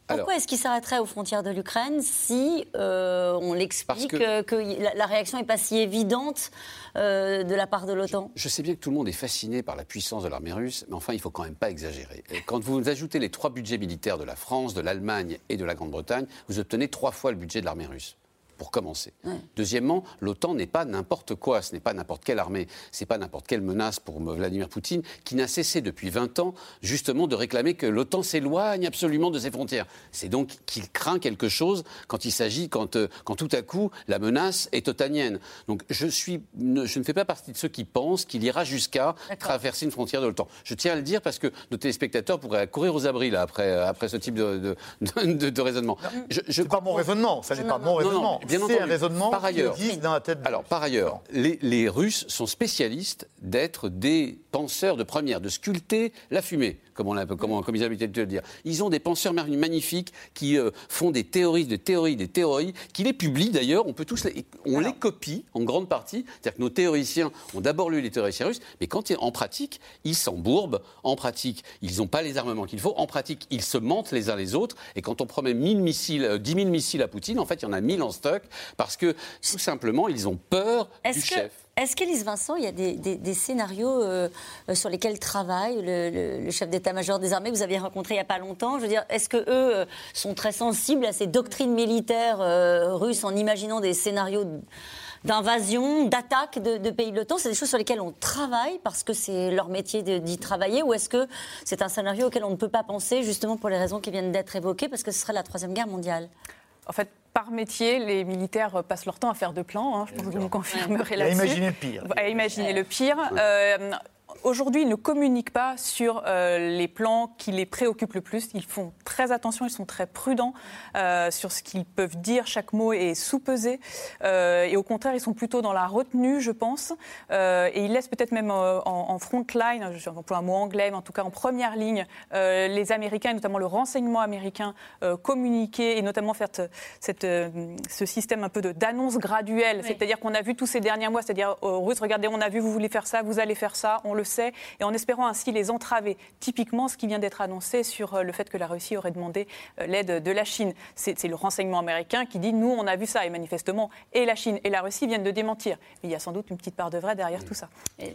Pourquoi est-ce qu'il s'arrêterait aux frontières de l'Ukraine si euh, on l'explique que, la, réaction n'est pas si évidente euh, de la part de l'OTAN? je, sais bien que tout le monde est fasciné par la puissance de l'armée russe, mais enfin, il ne faut quand même pas exagérer. quand vous ajoutez les trois budgets militaires de la France, de l'Allemagne et de la Grande-Bretagne, vous obtenez trois fois le budget de l'armée russe pour commencer. Deuxièmement, l'OTAN n'est pas n'importe quoi, ce n'est pas n'importe quelle armée, ce n'est pas n'importe quelle menace pour Vladimir Poutine, qui n'a cessé depuis 20 ans justement de réclamer que l'OTAN s'éloigne absolument de ses frontières. C'est donc qu'il craint quelque chose quand il s'agit, quand, euh, quand tout à coup la menace est otanienne. Donc je, suis, je ne fais pas partie de ceux qui pensent qu'il ira jusqu'à traverser une frontière de l'OTAN. Je tiens à le dire parce que nos téléspectateurs pourraient courir aux abris là, après, après ce type de, de, raisonnement. Je, je pas mon raisonnement, ça n'est pas mon raisonnement bien entendu. un raisonnement par ailleurs, dans la tête. Alors, par ailleurs, les, les Russes sont spécialistes d'être des penseurs de première, de sculpter la fumée comme, on comme, comme ils ont l'habitude de le dire. Ils ont des penseurs magnifiques qui euh, font des théories, des théories, des théories, qui les publient d'ailleurs. On peut tous les, on les copie en grande partie. C'est-à-dire que nos théoriciens ont d'abord lu les théoriciens russes, mais quand en pratique, ils s'embourbent. En pratique, ils n'ont pas les armements qu'il faut. En pratique, ils se mentent les uns les autres. Et quand on promet 1000 missiles, 10 euh, 000 missiles à Poutine, en fait, il y en a 1000 en stock parce que tout simplement, ils ont peur du chef. Est-ce qu'Élise Vincent, il y a des, scénarios euh, sur lesquels travaille le, chef d'état-major des armées? Que vous aviez rencontré il n'y a pas longtemps Je veux dire, est-ce qu'eux euh, sont très sensibles à ces doctrines militaires euh, russes en imaginant des scénarios d'invasion, d'attaque de, pays de l'OTAN? C'est des choses sur lesquelles on travaille parce que c'est leur métier d'y travailler ou est-ce que c'est un scénario auquel on ne peut pas penser justement pour les raisons qui viennent d'être évoquées parce que ce serait la Troisième Guerre mondiale? En fait, par métier, les militaires passent leur temps à faire de plans. Hein, je pense que vous me confirmerez là-dessus. À imaginer le pire. À imaginer le pire. Euh, aujourd'hui, ils ne communiquent pas sur euh, les plans qui les préoccupent le plus. Ils font très attention, ils sont très prudents euh, sur ce qu'ils peuvent dire. Chaque mot est sous-pesé. Euh, et au contraire, ils sont plutôt dans la retenue, je pense. et ils laissent peut-être même en, front line, je emploie un mot anglais, mais en tout cas en première ligne, les Américains, et notamment le renseignement américain, communiquer et notamment faire cette, ce système un peu d'annonce graduelle. C'est-à-dire qu'on a vu tous ces derniers mois, c'est-à-dire aux Russes, regardez, on a vu, vous voulez faire ça, vous allez faire ça, on le sait, et en espérant ainsi les entraver. Typiquement, ce qui vient d'être annoncé sur euh, le fait que la Russie aurait demandé euh, l'aide de la Chine. C'est le renseignement américain qui dit nous, on a vu ça, et manifestement, et la Chine et la Russie viennent de démentir. Mais il y a sans doute une petite part de vrai derrière tout ça.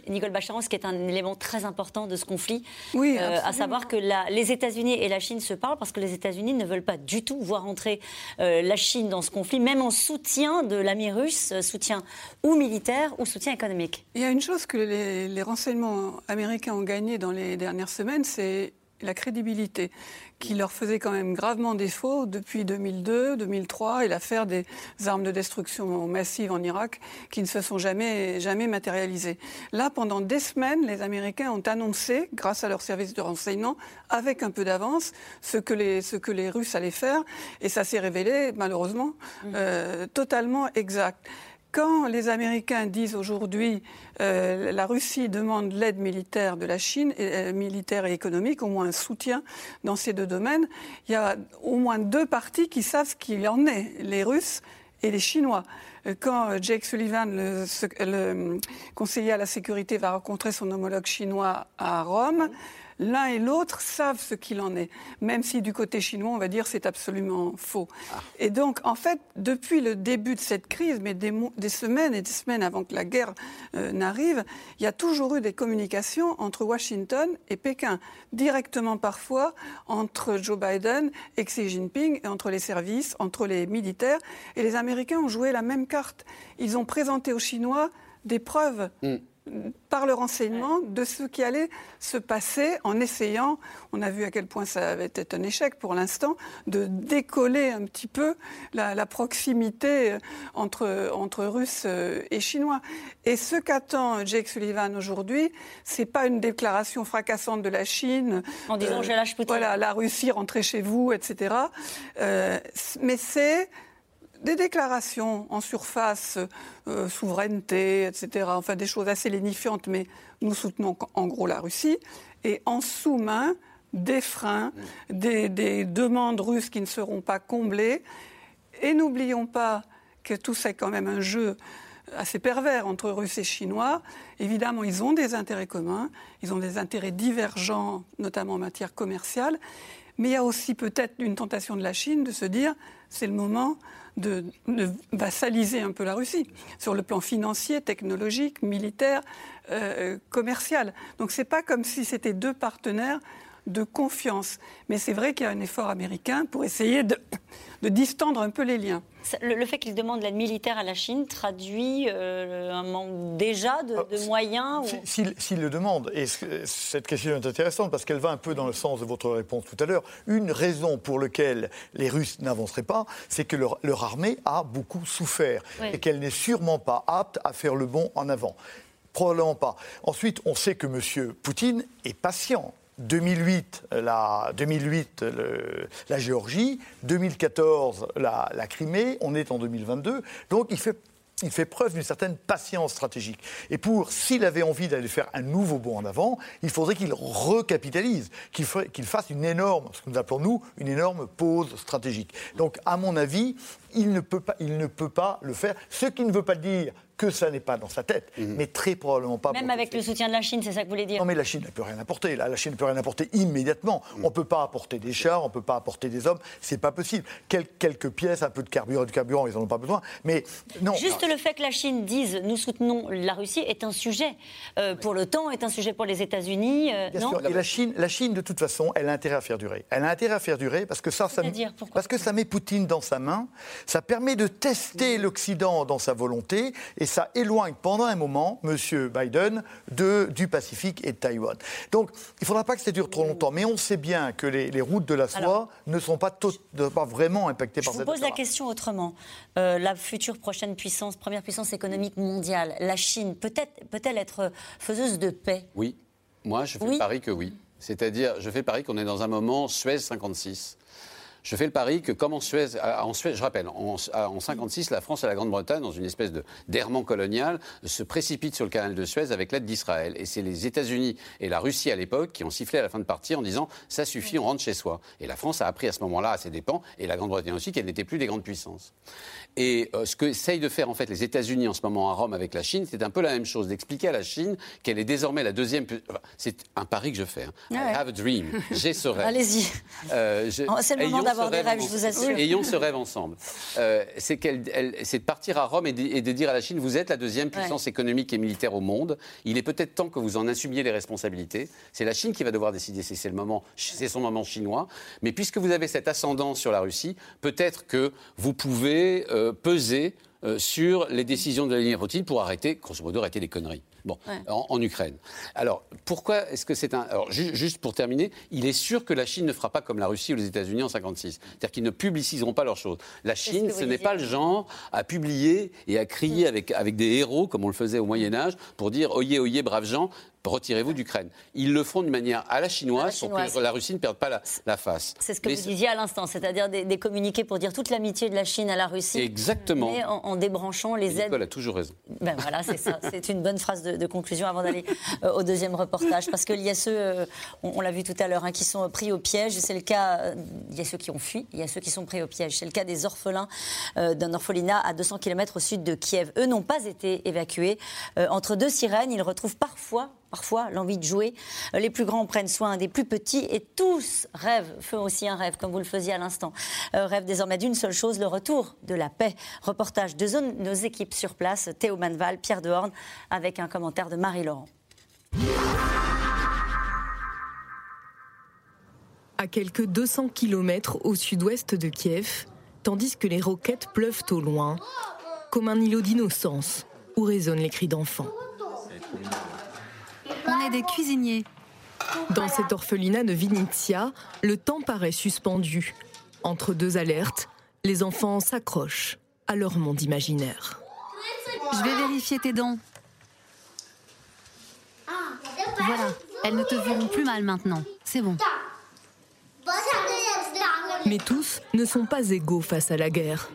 Nicole Bacharan, ce qui est un élément très important de ce conflit, oui, euh, à savoir que les États-Unis et la Chine se parlent parce que les États-Unis ne veulent pas du tout voir entrer la Chine dans ce conflit, même en soutien de l'ami russe, soutien ou militaire ou soutien économique. Il y a une chose que les renseignements américains ont gagné dans les dernières semaines, c'est la crédibilité qui leur faisait quand même gravement défaut depuis 2002, 2003 et l'affaire des armes de destruction massive en Irak qui ne se sont jamais, jamais matérialisées. Là, pendant des semaines, les Américains ont annoncé, grâce à leurs services de renseignement, avec un peu d'avance, ce, que les, ce que les Russes allaient faire et ça s'est révélé, malheureusement, mmh. euh, totalement exact. Quand les Américains disent aujourd'hui euh, la Russie demande l'aide militaire de la Chine, euh, militaire et économique, au moins un soutien dans ces deux domaines, il y a au moins deux parties qui savent ce qu'il en est, les Russes et les Chinois. Euh, quand Jake Sullivan, le, le conseiller à la sécurité, va rencontrer son homologue chinois à Rome, l'un et l'autre savent ce qu'il en est, même si du côté chinois, on va dire c'est absolument faux. Ah. Et donc, en fait, depuis le début de cette crise, mais des, semaines et des semaines avant que la guerre euh, n'arrive, il y a toujours eu des communications entre Washington et Pékin, directement parfois entre Joe Biden et Xi Jinping, et entre les services, entre les militaires. Et les Américains ont joué la même carte. Ils ont présenté aux Chinois des preuves. Mm par le renseignement de ce qui allait se passer en essayant, on a vu à quel point ça avait été un échec pour l'instant, de décoller un petit peu la, proximité entre, entre Russes et Chinois. Et ce qu'attend Jake Sullivan aujourd'hui, c'est pas une déclaration fracassante de la Chine. En disant euh, je lâche Voilà, la Russie, rentrez chez vous, etc. Euh, mais c'est des déclarations en surface, euh, souveraineté, etc., enfin des choses assez lénifiantes, mais nous soutenons en gros la Russie, et en sous-main, des freins, des, des, demandes russes qui ne seront pas comblées. Et n'oublions pas que tout ça est quand même un jeu assez pervers entre Russes et Chinois. Évidemment, ils ont des intérêts communs, ils ont des intérêts divergents, notamment en matière commerciale. Mais il y a aussi peut-être une tentation de la Chine de se dire c'est le moment de, vassaliser un peu la Russie sur le plan financier, technologique, militaire, euh, commercial. Donc ce n'est pas comme si c'était deux partenaires de confiance. Mais c'est vrai qu'il y a un effort américain pour essayer de, distendre un peu les liens. Le, fait qu'il demande l'aide militaire à la Chine traduit euh, un manque déjà de, ah, moyens S'il le demande, et cette question est intéressante parce qu'elle va un peu dans le sens de votre réponse tout à l'heure, une raison pour laquelle les Russes n'avanceraient pas, c'est que leur, armée a beaucoup souffert et qu'elle n'est sûrement pas apte à faire le bond en avant. Probablement pas. Ensuite, on sait que M. Poutine est patient. 2008, la, 2008 la Géorgie, 2014, la, la, Crimée, on est en 2022. Donc il fait, il fait preuve d'une certaine patience stratégique. Et pour, s'il avait envie d'aller faire un nouveau bond en avant, il faudrait qu'il recapitalise, qu'il, qu'il fasse une énorme, ce que nous appelons nous, une énorme pause stratégique. Donc à mon avis, il ne peut pas, il ne peut pas le faire. Ce qui ne veut pas dire que ça n'est pas dans sa tête, mhm. mais très probablement pas. Même avec le soutien de la Chine, c'est ça que vous voulez dire Non, mais la Chine ne peut rien apporter. La Chine ne peut rien apporter immédiatement. Mhm. On ne peut pas apporter des chars, on ne peut pas apporter des hommes. C'est pas possible. quelques pièces, un peu de carburant, du carburant, ils n'en ont pas besoin. Mais non. Juste le fait que la Chine dise nous soutenons la Russie est un sujet euh, pour l'OTAN, est un sujet pour les États-Unis. Euh, non sûr. Et la Chine, la Chine, de toute façon, elle a intérêt à faire durer. Elle a intérêt à faire durer parce que ça, ça, parce que ça met Poutine dans sa main. Ça permet de tester l'Occident dans sa volonté et ça éloigne pendant un moment M. Biden de, du Pacifique et de Taïwan. Donc il ne faudra pas que ça dure trop longtemps, mais on sait bien que les, routes de la soie ne sont pas, pas vraiment impactées par cette Je vous pose la question autrement. Euh, la future prochaine puissance, première puissance économique mondiale, la Chine, peut-être peut-elle être faiseuse de paix? Oui. Moi, je fais le pari que oui. C'est-à-dire, je fais pari qu'on est dans un moment Suez 56. Je fais le pari que comme en Suez, en Suez je rappelle, en, en 56, la France et la Grande-Bretagne, dans une espèce de d'errement colonial, se précipitent sur le canal de Suez avec l'aide d'Israël. Et c'est les États-Unis et la Russie à l'époque qui ont sifflé à la fin de partie en disant ça suffit, on rentre chez soi. Et la France a appris à ce moment-là, à ses dépens, et la Grande-Bretagne aussi, qu'elle n'était plus des grandes puissances. Et euh, ce que essayent de faire en fait les États-Unis en ce moment à Rome avec la Chine, c'est un peu la même chose, d'expliquer à la Chine qu'elle est désormais la deuxième. c'est un pari que je fais. Hein. I have a dream. J'ai ce rêve. Allez-y. Euh, c'est le moment d'avoir des rêves, je vous assure. Ayons ce rêve ensemble. Euh, c'est de partir à Rome et de, dire à la Chine vous êtes la deuxième puissance économique et militaire au monde. Il est peut-être temps que vous en assumiez les responsabilités. C'est la Chine qui va devoir décider si c'est le moment, c'est son moment chinois. Mais puisque vous avez cet ascendant sur la Russie, peut-être que vous pouvez euh, peser euh, sur les décisions de Vladimir Poutine pour arrêter, grosso modo, arrêter les conneries. Bon, en, Ukraine. Alors, pourquoi est-ce que c'est un. Alors, juste pour terminer, il est sûr que la Chine ne fera pas comme la Russie ou les États-Unis en 56. C'est-à-dire qu'ils ne publiciseront pas leurs choses. La Chine, ce n'est pas le genre à publier et à crier mm. avec, avec des héros, comme on le faisait au Moyen-Âge, pour dire Oyez, oyez, braves gens, retirez-vous d'Ukraine. Ils le font d'une manière à la chinoise, pour que la Russie ne perde pas la, face. C'est ce que vous disiez à l'instant, c'est-à-dire des, communiqués pour dire toute l'amitié de la Chine à la Russie. Exactement. Mais en, débranchant les aides. Nicole a toujours raison. Ben voilà, c'est ça. C'est une bonne phrase de, conclusion avant d'aller euh, au deuxième reportage. Parce qu'il y a ceux, euh, on, l'a vu tout à l'heure, hein, qui sont pris au piège. C'est le cas, euh, il y a ceux qui ont fui, il y a ceux qui sont pris au piège. C'est le cas des orphelins d'un orphelinat à 200 km au sud de Kiev. Eux n'ont pas été évacués. entre deux sirènes, ils retrouvent parfois parfois l'envie de jouer. Les plus grands prennent soin des plus petits et tous rêvent, font aussi un rêve, comme vous le faisiez à l'instant, euh, rêvent désormais d'une seule chose, le retour de la paix. Reportage de zone, nos équipes sur place, Théo Manval, Pierre Dehorne, avec un commentaire de Marie-Laurent. À quelques 200 km au sud-ouest de Kiev, tandis que les roquettes pleuvent au loin, comme un îlot d'innocence où résonnent les cris d'enfants. On est des cuisiniers. Dans cet orphelinat de Vinitsia, le temps paraît suspendu. Entre deux alertes, les enfants s'accrochent à leur monde imaginaire. Je vais vérifier tes dents. Voilà, elles ne te feront plus mal maintenant. C'est bon. Mais tous ne sont pas égaux face à la guerre.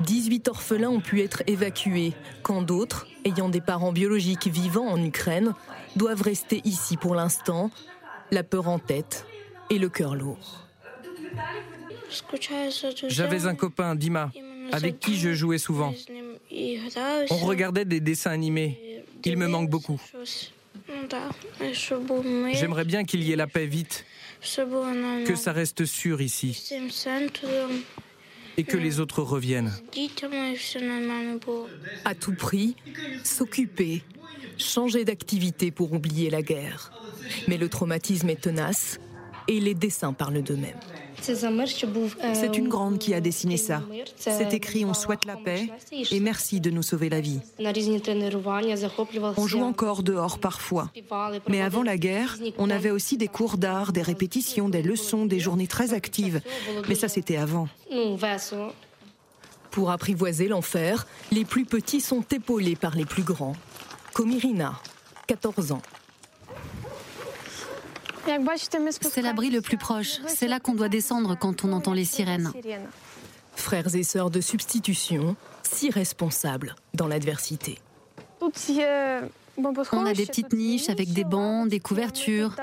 18 orphelins ont pu être évacués, quand d'autres, ayant des parents biologiques vivant en Ukraine, doivent rester ici pour l'instant, la peur en tête et le cœur lourd. J'avais un copain, Dima, avec qui je jouais souvent. On regardait des dessins animés. Il me manque beaucoup. J'aimerais bien qu'il y ait la paix vite, que ça reste sûr ici et que les autres reviennent. À tout prix, s'occuper, changer d'activité pour oublier la guerre. Mais le traumatisme est tenace et les dessins parlent d'eux-mêmes. C'est une grande qui a dessiné ça. C'est écrit On souhaite la paix et merci de nous sauver la vie. On joue encore dehors parfois. Mais avant la guerre, on avait aussi des cours d'art, des répétitions, des leçons, des journées très actives. Mais ça, c'était avant. Pour apprivoiser l'enfer, les plus petits sont épaulés par les plus grands. Comme Irina, 14 ans. C'est l'abri le plus proche. C'est là qu'on doit descendre quand on entend les sirènes. Frères et sœurs de substitution, si responsables dans l'adversité. On a des petites niches avec des bancs, des couvertures.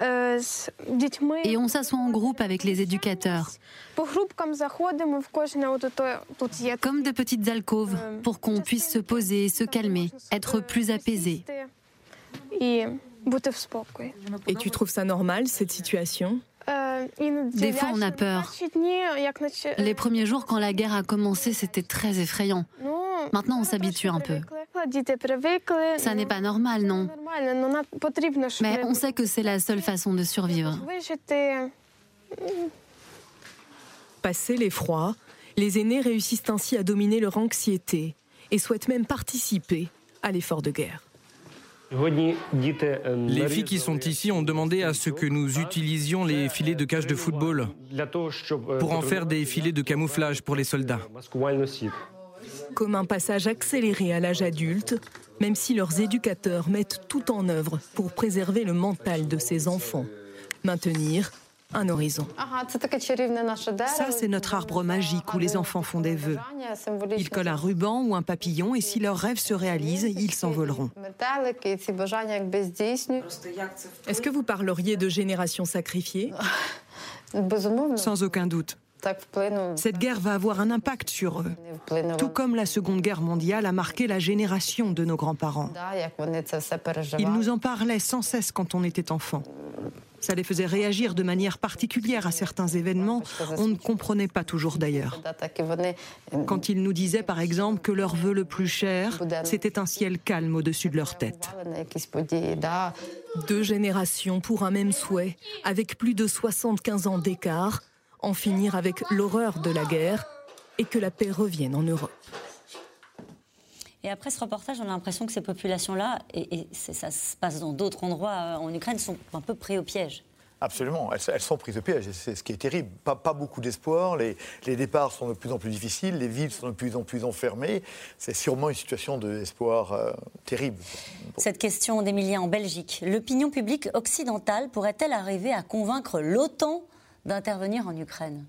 Et on s'assoit en groupe avec les éducateurs. Comme de petites alcôves pour qu'on puisse se poser, se calmer, être plus apaisé. Et tu trouves ça normal, cette situation? Des fois, on a peur. Les premiers jours, quand la guerre a commencé, c'était très effrayant. Maintenant, on s'habitue un peu. Ça n'est pas normal, non Mais on sait que c'est la seule façon de survivre. Passé l'effroi, les aînés réussissent ainsi à dominer leur anxiété et souhaitent même participer à l'effort de guerre. Les filles qui sont ici ont demandé à ce que nous utilisions les filets de cage de football pour en faire des filets de camouflage pour les soldats. Comme un passage accéléré à l'âge adulte, même si leurs éducateurs mettent tout en œuvre pour préserver le mental de ces enfants, maintenir un horizon. Ça, c'est notre arbre magique où les enfants font des vœux. Ils collent un ruban ou un papillon et si leurs rêves se réalisent, ils s'envoleront. Est-ce que vous parleriez de génération sacrifiée Sans aucun doute. Cette guerre va avoir un impact sur eux, tout comme la Seconde Guerre mondiale a marqué la génération de nos grands-parents. Ils nous en parlaient sans cesse quand on était enfant. Ça les faisait réagir de manière particulière à certains événements. On ne comprenait pas toujours d'ailleurs. Quand ils nous disaient par exemple que leur vœu le plus cher, c'était un ciel calme au-dessus de leur tête. Deux générations pour un même souhait, avec plus de 75 ans d'écart, en finir avec l'horreur de la guerre et que la paix revienne en Europe. Et après ce reportage, on a l'impression que ces populations-là, et, ça se passe dans d'autres endroits euh, en Ukraine, sont un peu pris au piège. Absolument, elles, sont prises au piège, c'est ce qui est terrible. Pas, pas beaucoup d'espoir, les, les, départs sont de plus en plus difficiles, les villes sont de plus en plus enfermées. C'est sûrement une situation d'espoir euh, terrible. Cette question d'Emilien en Belgique. L'opinion publique occidentale pourrait-elle arriver à convaincre l'OTAN d'intervenir en Ukraine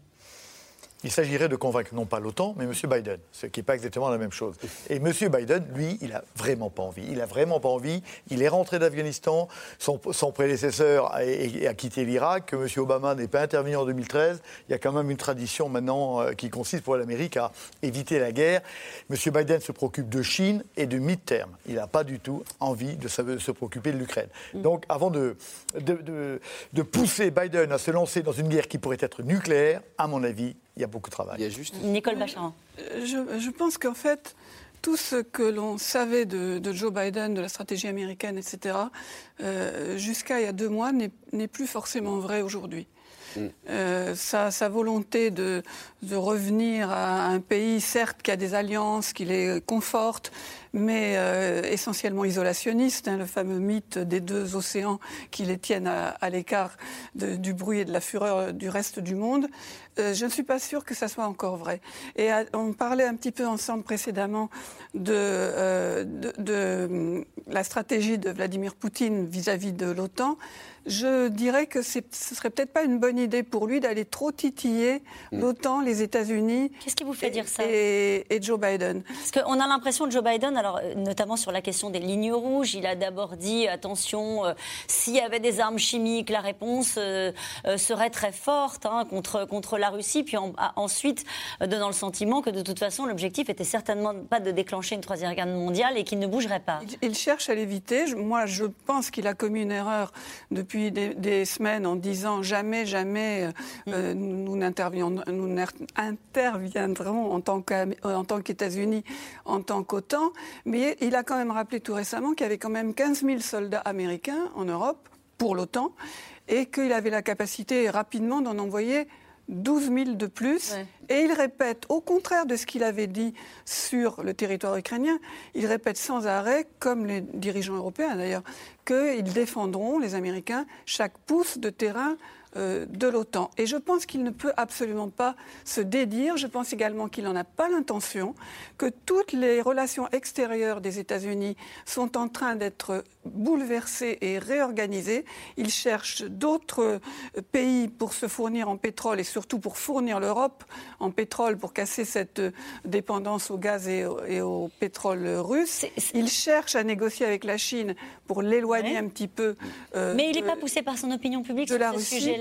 il s'agirait de convaincre non pas l'OTAN, mais M. Biden, ce qui n'est pas exactement la même chose. Et M. Biden, lui, il n'a vraiment pas envie. Il n'a vraiment pas envie. Il est rentré d'Afghanistan, son, prédécesseur a, quitté l'Irak, M. Obama n'est pas intervenu en 2013. Il y a quand même une tradition maintenant euh, qui consiste pour l'Amérique à éviter la guerre. M. Biden se préoccupe de Chine et de mid-term. Il n'a pas du tout envie de se, préoccuper de l'Ukraine. Mm. Donc avant de, de pousser Biden à se lancer dans une guerre qui pourrait être nucléaire, à mon avis, il y a beaucoup de travail. Il y a juste... Nicole Bacharan. Je, je pense qu'en fait, tout ce que l'on savait de, Joe Biden, de la stratégie américaine, etc., euh, jusqu'à il y a deux mois, n'est plus forcément vrai aujourd'hui. Mm. Euh, sa, volonté de, de, revenir à un pays, certes, qui a des alliances, qui les conforte, mais euh, essentiellement isolationniste, hein, le fameux mythe des deux océans qui les tiennent à, l'écart du bruit et de la fureur du reste du monde. Euh, je ne suis pas sûre que ça soit encore vrai. Et on parlait un petit peu ensemble précédemment de, de, la stratégie de Vladimir Poutine vis-à-vis de l'OTAN. Je dirais que ce serait peut-être pas une bonne idée pour lui d'aller trop titiller mm. l'OTAN, les États-Unis. Qu'est-ce qui vous fait dire ça? et, Joe Biden Parce qu'on a l'impression que Joe Biden alors, euh, notamment sur la question des lignes rouges. Il a d'abord dit, attention, euh, s'il y avait des armes chimiques, la réponse serait très forte hein, contre, contre la Russie, puis ensuite donnant le sentiment que de toute façon, l'objectif était certainement pas de déclencher une troisième guerre mondiale et qu'il ne bougerait pas. Il, cherche à l'éviter. Moi, je pense qu'il a commis une erreur depuis des, semaines en disant jamais, jamais mm. nous n'interviendrons en tant qu'États-Unis en tant qu'OTAN, mais il a quand même rappelé tout récemment qu'il y avait quand même 15 000 soldats américains en Europe pour l'OTAN et qu'il avait la capacité rapidement d'en envoyer 12 000 de plus. Et il répète, au contraire de ce qu'il avait dit sur le territoire ukrainien, il répète sans arrêt, comme les dirigeants européens d'ailleurs, qu'ils défendront, les Américains, chaque pouce de terrain de l'OTAN. Et je pense qu'il ne peut absolument pas se dédire. Je pense également qu'il n'en a pas l'intention, que toutes les relations extérieures des États-Unis sont en train d'être bouleversées et réorganisées. Il cherche d'autres pays pour se fournir en pétrole et surtout pour fournir l'Europe en pétrole pour casser cette dépendance au gaz et au, pétrole russe. Il cherche à négocier avec la Chine pour l'éloigner un petit peu. Euh, Mais il n'est pas poussé par son opinion publique sur ce sujet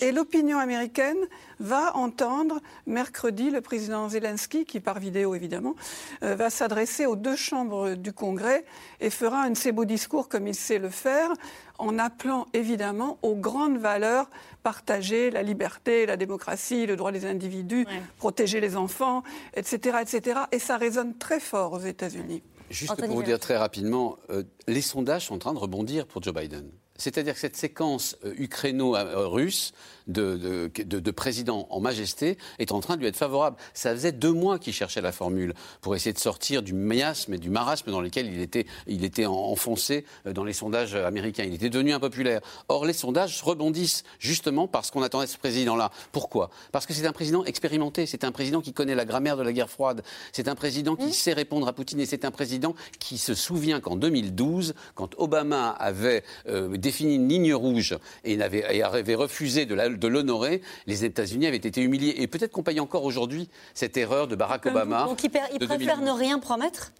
et, l'opinion américaine va entendre mercredi le président Zelensky, qui par vidéo évidemment, euh, va s'adresser aux deux chambres du Congrès et fera un de ses beaux discours comme il sait le faire, en appelant évidemment aux grandes valeurs partagées, la liberté, la démocratie, le droit des individus, protéger les enfants, etc., etc. Et ça résonne très fort aux États-Unis. Juste pour vous dire très rapidement, euh, les sondages sont en train de rebondir pour Joe Biden. C'est-à-dire que cette séquence euh, ukraino-russe de, de, président en majesté est en train de lui être favorable. Ça faisait deux mois qu'il cherchait la formule pour essayer de sortir du miasme et du marasme dans lequel il était, il était enfoncé euh, dans les sondages américains. Il était devenu impopulaire. Or, les sondages rebondissent justement parce qu'on attendait ce président-là. Pourquoi? Parce que c'est un président expérimenté, c'est un président qui connaît la grammaire de la guerre froide, c'est un président qui mmh. sait répondre à Poutine et c'est un président qui se souvient qu'en 2012, quand Obama avait euh, défini une ligne rouge et, avait, et avait refusé de la de l'honorer, les États-Unis avaient été humiliés. Et peut-être qu'on paye encore aujourd'hui cette erreur de Barack Obama. Donc il, préfère ne rien promettre?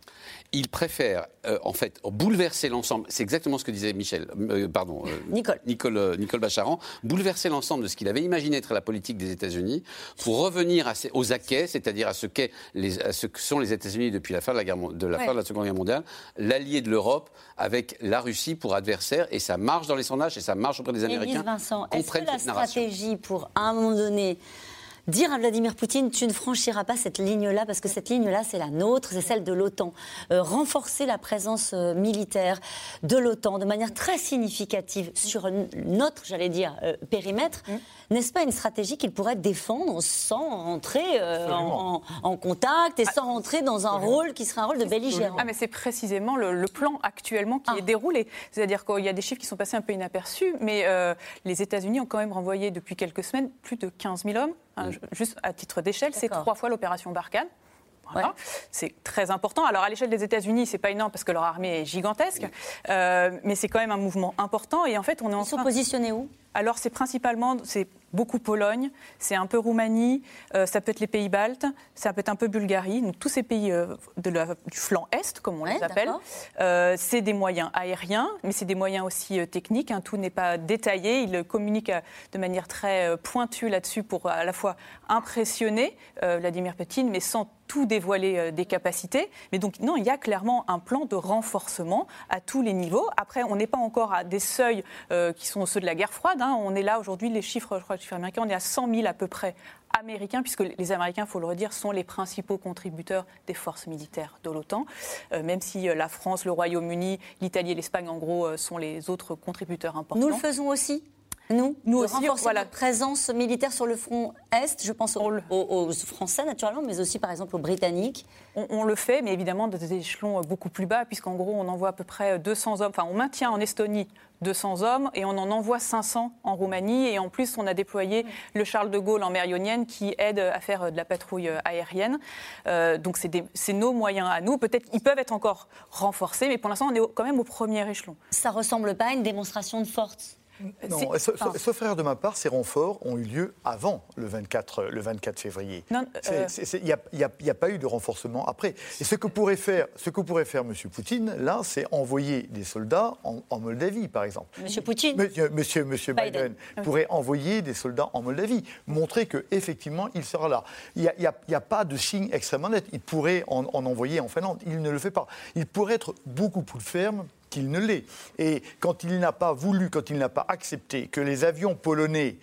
Il préfère euh, en fait bouleverser l'ensemble. C'est exactement ce que disait Michel, euh, pardon, euh, Nicole. Nicole, Nicole Bacharan, bouleverser l'ensemble de ce qu'il avait imaginé être la politique des États-Unis pour revenir à aux acquets, c'est-à-dire à ce, ce que sont les États-Unis depuis la fin de la, guerre, de la, fin de la Seconde Guerre mondiale, l'allié de l'Europe avec la Russie pour adversaire, et ça marche dans les sondages et ça marche auprès des Américains. Vincent, est-ce que la stratégie pour à un moment donné dire à Vladimir Poutine, tu ne franchiras pas cette ligne-là, parce que cette ligne-là, c'est la nôtre, c'est celle de l'OTAN. Euh, renforcer la présence euh, militaire de l'OTAN de manière très significative sur notre, j'allais dire, euh, périmètre, mmh. n'est-ce pas une stratégie qu'il pourrait défendre sans entrer en, contact et ah, sans entrer dans un rôle qui serait un rôle de belligérant? Ah, mais c'est précisément le, plan actuellement qui ah. est déroulé. C'est-à-dire qu'il y a des chiffres qui sont passés un peu inaperçus, mais les États-Unis ont quand même renvoyé depuis quelques semaines plus de 15 000 hommes Hein, juste à titre d'échelle, c'est trois fois l'opération Barkhane. C'est très important. Alors à l'échelle des États-Unis, c'est pas énorme parce que leur armée est gigantesque, euh, mais c'est quand même un mouvement important. Et en fait, on est en Ils sont positionnés où? Alors c'est principalement, c'est beaucoup Pologne, c'est un peu Roumanie, euh, ça peut être les pays baltes, ça peut être un peu Bulgarie, donc tous ces pays euh, de du flanc est, comme on les appelle. Euh, c'est des moyens aériens, mais c'est des moyens aussi techniques. Hein. tout n'est pas détaillé. Il communique de manière très pointue là-dessus pour à la fois impressionner Vladimir Poutine, mais sans tout dévoiler des capacités. Mais donc, non, il y a clairement un plan de renforcement à tous les niveaux. Après, on n'est pas encore à des seuils qui sont ceux de la guerre froide. Hein. On est là aujourd'hui, les chiffres, je crois, américain, on est à 100 000 à peu près américains, puisque les Américains, il faut le redire, sont les principaux contributeurs des forces militaires de l'OTAN, euh, même si euh, la France, le Royaume-Uni, l'Italie et l'Espagne, en gros, euh, sont les autres contributeurs importants. Nous le faisons aussi nous, nous aussi, renforcer voilà. notre présence militaire sur le front Est, je pense aux, Français naturellement, mais aussi par exemple aux Britanniques. On, le fait, mais évidemment dans des échelons beaucoup plus bas, puisqu'en gros on envoie à peu près 200 hommes, enfin on maintient en Estonie 200 hommes et on en envoie 500 en Roumanie. Et en plus, on a déployé le Charles de Gaulle en mer Ionienne qui aide à faire de la patrouille aérienne. Euh, donc c'est nos moyens à nous. Peut-être qu'ils peuvent être encore renforcés, mais pour l'instant, on est quand même au premier échelon. Ça ressemble pas à une démonstration de force? Non, sauf, erreur de ma part, ces renforts ont eu lieu avant le 24, le 24 février. Il n'y a, pas eu de renforcement après. Et ce que pourrait faire, ce que pourrait faire M. Poutine, là, c'est envoyer des soldats en, Moldavie, par exemple. M. Poutine Monsieur, monsieur, Biden, pourrait envoyer des soldats en Moldavie, montrer qu'effectivement, il sera là. Il n'y a, pas de signe extrêmement net. Il pourrait en, en envoyer en Finlande. Il ne le fait pas. Il pourrait être beaucoup plus ferme qu'il ne l'est. Et quand il n'a pas voulu, quand il n'a pas accepté que les avions polonais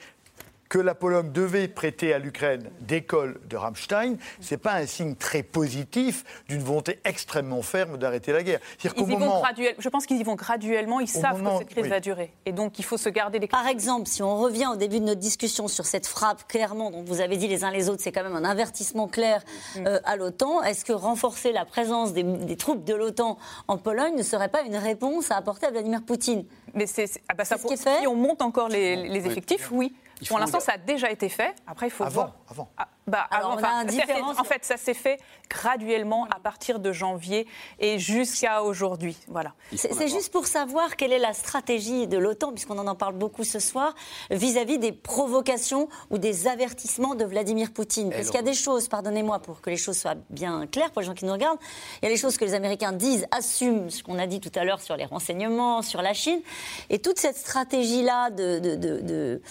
que la Pologne devait prêter à l'Ukraine des cols de Rammstein, ce n'est pas un signe très positif d'une volonté extrêmement ferme d'arrêter la guerre. je pense qu'ils y vont graduellement, ils savent que cette crise va durer. Et donc il faut se garder les... Par exemple, si on revient au début de notre discussion sur cette frappe, clairement, dont vous avez dit les uns les autres, c'est quand même un avertissement clair mm. euh, à l'OTAN, est-ce que renforcer la présence des, troupes de l'OTAN en Pologne ne serait pas une réponse à apporter à Vladimir Poutine? Mais c'est ah bah ça ce qui est fait. Si on monte encore les, les effectifs, oui. Pour l'instant, ça a déjà été fait. Après, il faut avant, voir. Avant. Ah, bah, en fait, ça s'est fait graduellement à partir de janvier et jusqu'à aujourd'hui. Voilà. C'est juste pour savoir quelle est la stratégie de l'OTAN, puisqu'on en parle beaucoup ce soir, vis-à-vis des provocations ou des avertissements de Vladimir Poutine. Parce qu'il y a des choses, pardonnez-moi pour que les choses soient bien claires pour les gens qui nous regardent, il y a des choses que les Américains disent, assument, ce qu'on a dit tout à l'heure sur les renseignements, sur la Chine, et toute cette stratégie-là de, de, de,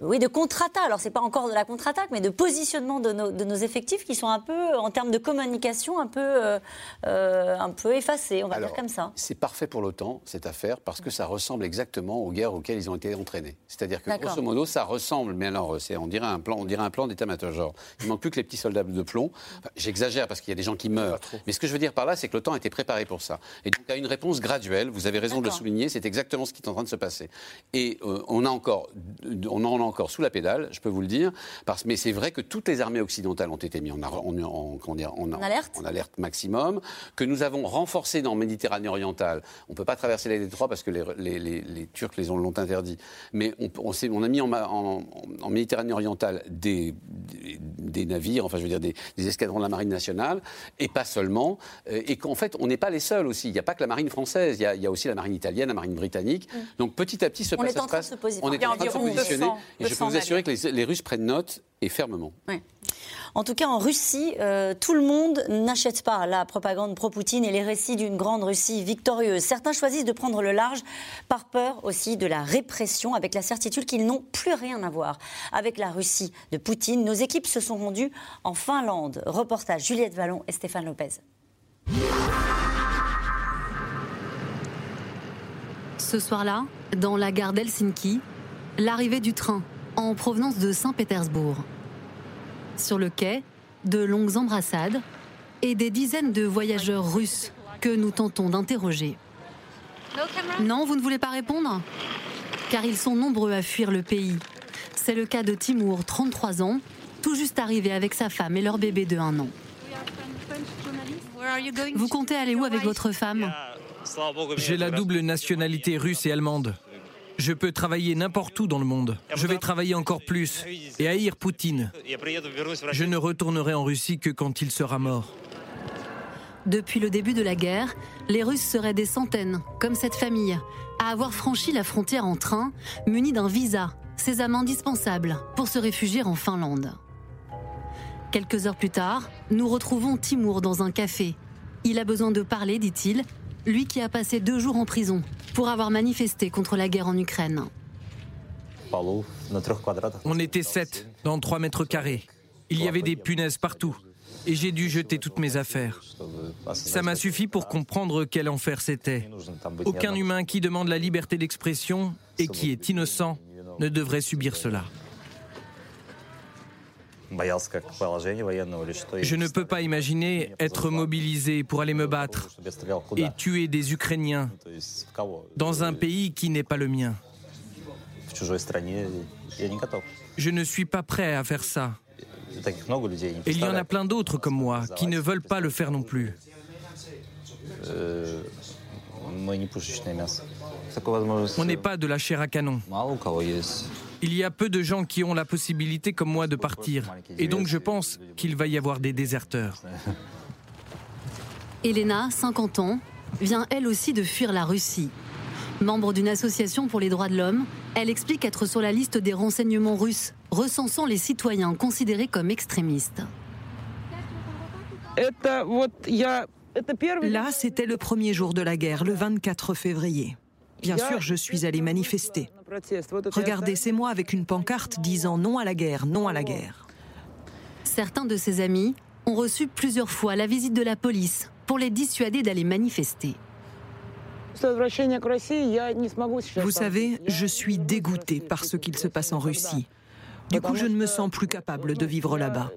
oui, de contre-attaque, alors c'est pas encore de la contre-attaque, mais de positionnement de nos, effectifs qui sont un peu, en termes de communication, un peu, euh, euh, un peu effacés, on va dire comme ça. C'est parfait pour l'OTAN, cette affaire, parce que ça ressemble exactement aux guerres auxquelles ils ont été entraînés. C'est-à-dire que, grosso modo, ça ressemble, mais alors, on dirait un plan, on dirait un plan d'état-major. Il manque plus que les petits soldats de plomb. J'exagère parce qu'il y a des gens qui meurent. Mais ce que je veux dire par là, c'est que l'OTAN a été préparé pour ça. Et donc, il y a une réponse graduelle, vous avez raison de le souligner, c'est exactement ce qui est en train de se passer. Et euh, on, a encore, on en a encore sous la pédale, je peux vous le dire, parce, mais c'est vrai que toutes les armées occidentales ont été mises en, en, alerte. en, alerte. maximum, que nous avons renforcé dans Méditerranée orientale. On ne peut pas traverser les détroits parce que les, Turcs les ont, l'ont interdit. Mais on, on, a mis en, Méditerranée orientale des, des, navires, enfin je veux dire des, escadrons de la Marine nationale, et pas seulement. Euh, et qu'en fait, on n'est pas les seuls aussi. Il n'y a pas que la Marine française, il y a, aussi la Marine italienne, la Marine britannique. Mm. Donc petit à petit, ce on est en train de se on est en train de se positionner. et je peux vous assurer que les Russes prennent note et fermement. En tout cas, en Russie, euh, tout le monde n'achète pas la propagande pro-Poutine et les récits d'une grande Russie victorieuse. Certains choisissent de prendre le large par peur aussi de la répression, avec la certitude qu'ils n'ont plus rien à voir avec la Russie de Poutine. Nos équipes se sont rendues en Finlande. Reportage Juliette Vallon et Stéphane Lopez. Ce soir-là, dans la gare d'Helsinki, l'arrivée du train en provenance de Saint-Pétersbourg. Sur le quai, de longues embrassades et des dizaines de voyageurs russes que nous tentons d'interroger. Non, vous ne voulez pas répondre? Car ils sont nombreux à fuir le pays. C'est le cas de Timour, 33 ans, tout juste arrivé avec sa femme et leur bébé de 1 an. Vous comptez aller où avec votre femme? J'ai la double nationalité russe et allemande. Je peux travailler n'importe où dans le monde. Je vais travailler encore plus et haïr Poutine. Je ne retournerai en Russie que quand il sera mort. Depuis le début de la guerre, les Russes seraient des centaines, comme cette famille, à avoir franchi la frontière en train, munis d'un visa, sésame indispensable pour se réfugier en Finlande. Quelques heures plus tard, nous retrouvons Timour dans un café. Il a besoin de parler, dit-il, lui qui a passé deux jours en prison pour avoir manifesté contre la guerre en Ukraine. On était sept dans trois mètres carrés. Il y avait des punaises partout. Et j'ai dû jeter toutes mes affaires. Ça m'a suffi pour comprendre quel enfer c'était. Aucun humain qui demande la liberté d'expression et qui est innocent ne devrait subir cela. Je ne peux pas imaginer être mobilisé pour aller me battre et tuer des Ukrainiens dans un pays qui n'est pas le mien. Je ne suis pas prêt à faire ça. Et il y en a plein d'autres comme moi qui ne veulent pas le faire non plus. On n'est pas de la chair à canon. Il y a peu de gens qui ont la possibilité, comme moi, de partir. Et donc je pense qu'il va y avoir des déserteurs. Elena, 50 ans, vient elle aussi de fuir la Russie. Membre d'une association pour les droits de l'homme, elle explique être sur la liste des renseignements russes, recensant les citoyens considérés comme extrémistes. Là, c'était le premier jour de la guerre, le 24 février. Bien sûr, je suis allée manifester. Regardez, c'est moi avec une pancarte disant non à la guerre, non à la guerre. Certains de ses amis ont reçu plusieurs fois la visite de la police pour les dissuader d'aller manifester. Vous savez, je suis dégoûtée par ce qu'il se passe en Russie. Du coup, je ne me sens plus capable de vivre là-bas.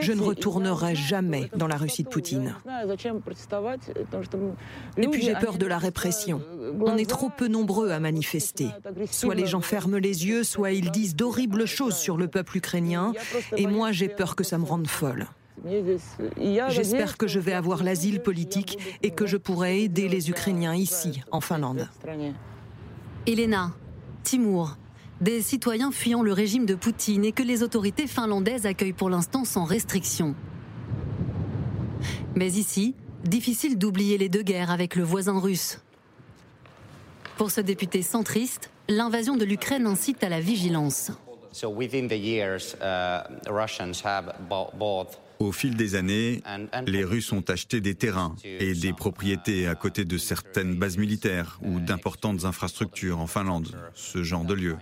Je ne retournerai jamais dans la Russie de Poutine. Et puis j'ai peur de la répression. On est trop peu nombreux à manifester. Soit les gens ferment les yeux, soit ils disent d'horribles choses sur le peuple ukrainien. Et moi, j'ai peur que ça me rende folle. J'espère que je vais avoir l'asile politique et que je pourrai aider les Ukrainiens ici, en Finlande. Elena, Timur, des citoyens fuyant le régime de Poutine et que les autorités finlandaises accueillent pour l'instant sans restriction. Mais ici, difficile d'oublier les deux guerres avec le voisin russe. Pour ce député centriste, l'invasion de l'Ukraine incite à la vigilance. Au fil des années, les Russes ont acheté des terrains et des propriétés à côté de certaines bases militaires ou d'importantes infrastructures en Finlande, ce genre de lieux.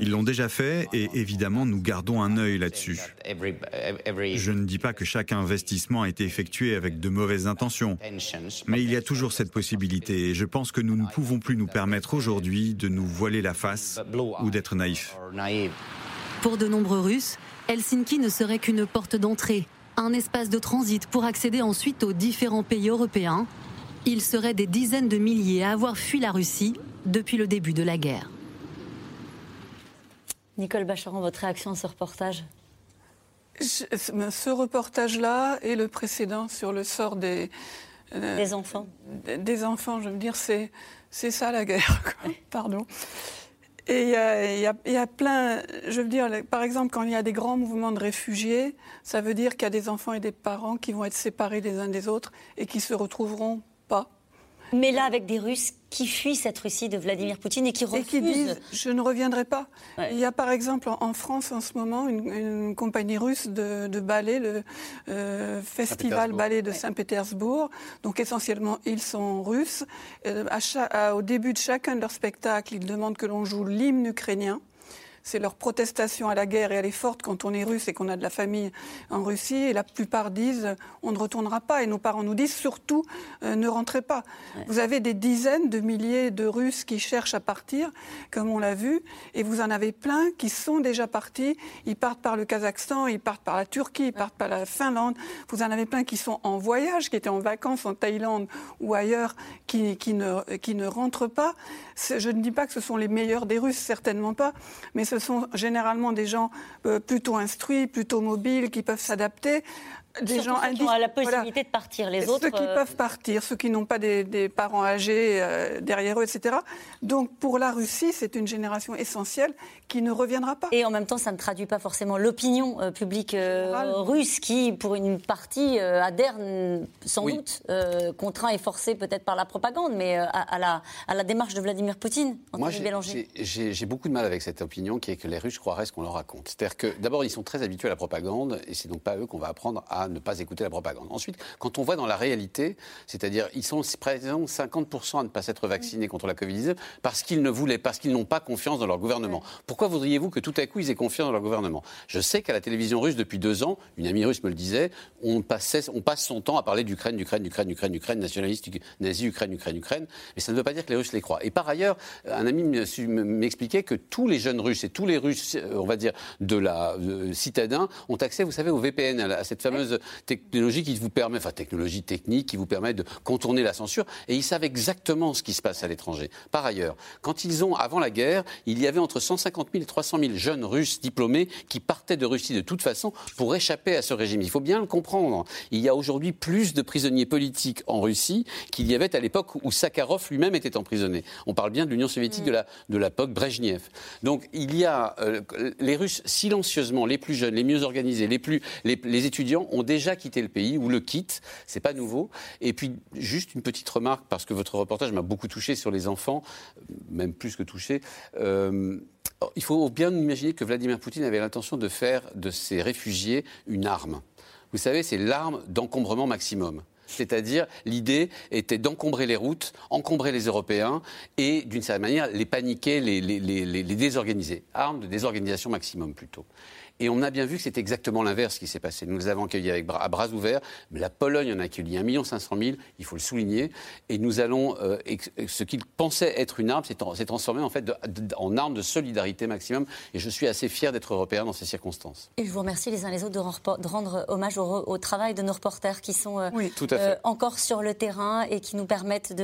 Ils l'ont déjà fait et évidemment nous gardons un œil là-dessus. Je ne dis pas que chaque investissement a été effectué avec de mauvaises intentions, mais il y a toujours cette possibilité et je pense que nous ne pouvons plus nous permettre aujourd'hui de nous voiler la face ou d'être naïfs. Pour de nombreux Russes, Helsinki ne serait qu'une porte d'entrée, un espace de transit pour accéder ensuite aux différents pays européens. Il serait des dizaines de milliers à avoir fui la Russie depuis le début de la guerre. Nicole Bacharan, votre réaction à ce reportage? Ce reportage-là et le précédent sur le sort des, euh, des enfants. Des enfants, je veux dire, c'est ça la guerre. Pardon. Et il y, a plein, je veux dire, par exemple, quand il y a des grands mouvements de réfugiés, ça veut dire qu'il y a des enfants et des parents qui vont être séparés les uns des autres et qui se retrouveront pas. Mais là, avec des Russes qui fuient cette Russie de Vladimir Poutine et qui refusent. Et qui disent Je ne reviendrai pas. Il y a par exemple en France en ce moment une, compagnie russe de, ballet, le euh, Festival Ballet de Saint-Pétersbourg. Donc essentiellement, ils sont russes. Euh, au début de chacun de leurs spectacles, ils demandent que l'on joue l'hymne ukrainien c'est leur protestation à la guerre et elle est forte quand on est russe et qu'on a de la famille en Russie. Et la plupart disent on ne retournera pas. Et nos parents nous disent surtout euh, ne rentrez pas. Vous avez des dizaines de milliers de Russes qui cherchent à partir, comme on l'a vu, et vous en avez plein qui sont déjà partis. Ils partent par le Kazakhstan, ils partent par la Turquie, ils partent par la Finlande. Vous en avez plein qui sont en voyage, qui étaient en vacances en Thaïlande ou ailleurs, qui, qui, ne, qui ne rentrent pas. Je ne dis pas que ce sont les meilleurs des Russes, certainement pas, mais ce sont généralement des gens euh, plutôt instruits, plutôt mobiles, qui peuvent s'adapter des gens ceux qui ont la possibilité de partir. Les autres, ceux qui euh, peuvent partir, ceux qui n'ont pas des, parents âgés euh, derrière eux, etc. Donc pour la Russie, c'est une génération essentielle qui ne reviendra pas. Et en même temps, ça ne traduit pas forcément l'opinion euh, publique russe qui, pour une partie, adhère sans doute, contraint et forcé peut-être par la propagande, mais à, la, à, la, démarche de Vladimir Poutine. Moi, j'ai beaucoup de mal avec cette opinion qui est que les Russes croiraient ce qu'on leur raconte. C'est-à-dire que d'abord, ils sont très habitués à la propagande et c'est donc pas eux qu'on va apprendre à ne pas écouter la propagande. Ensuite, quand on voit dans la réalité, c'est-à-dire ils sont présents 50% à ne pas s'être vaccinés contre la Covid-19 parce qu'ils ne voulaient, parce qu'ils n'ont pas confiance dans leur gouvernement. Pourquoi voudriez-vous que tout à coup ils aient confiance dans leur gouvernement? Je sais qu'à la télévision russe depuis deux ans, une amie russe me le disait, on, passait, on passe son temps à parler d'Ukraine, d'Ukraine, d'Ukraine, d'Ukraine, d'Ukraine, nationaliste, nazi, Ukraine, Ukraine, Ukraine, mais ça ne veut pas dire que les Russes les croient. Et par ailleurs, un ami m'expliquait que tous les jeunes Russes et tous les Russes, on va dire, de la citadins ont accès, vous savez, au VPN, à cette fameuse technologie qui vous permet, enfin technologie technique qui vous permet de contourner la censure. Et ils savent exactement ce qui se passe à l'étranger. Par ailleurs, quand ils ont, avant la guerre, il y avait entre 150 000 et 300 000 jeunes Russes diplômés qui partaient de Russie de toute façon pour échapper à ce régime. Il faut bien le comprendre. Il y a aujourd'hui plus de prisonniers politiques en Russie qu'il y avait à l'époque où Sakharov lui-même était emprisonné. On parle bien de l'Union soviétique de la de l'époque Brezhnev. Donc il y a euh, les Russes silencieusement, les plus jeunes, les mieux organisés, les plus les, les étudiants ont déjà quitté le pays ou le quittent. C'est pas nouveau. Et puis, juste une petite remarque, parce que votre reportage m'a beaucoup touché sur les enfants, même plus que touché. Euh, il faut bien imaginer que Vladimir Poutine avait l'intention de faire de ces réfugiés une arme. Vous savez, c'est l'arme d'encombrement maximum. C'est-à-dire, l'idée était d'encombrer les routes, encombrer les Européens et, d'une certaine manière, les paniquer, les, les désorganiser. Arme de désorganisation maximum plutôt. Et on a bien vu que c'est exactement l'inverse qui s'est passé. Nous les avons accueillis avec à bras ouverts, mais la Pologne en a accueilli 1 500 000, il faut le souligner. Et nous allons, euh, ce qu'ils pensaient être une arme, s'est transformé en fait en arme de solidarité maximum. Et je suis assez fier d'être européen dans ces circonstances. Et je vous remercie les uns les autres de, rendre hommage au, travail de nos reporters qui sont euh, euh, encore sur le terrain et qui nous permettent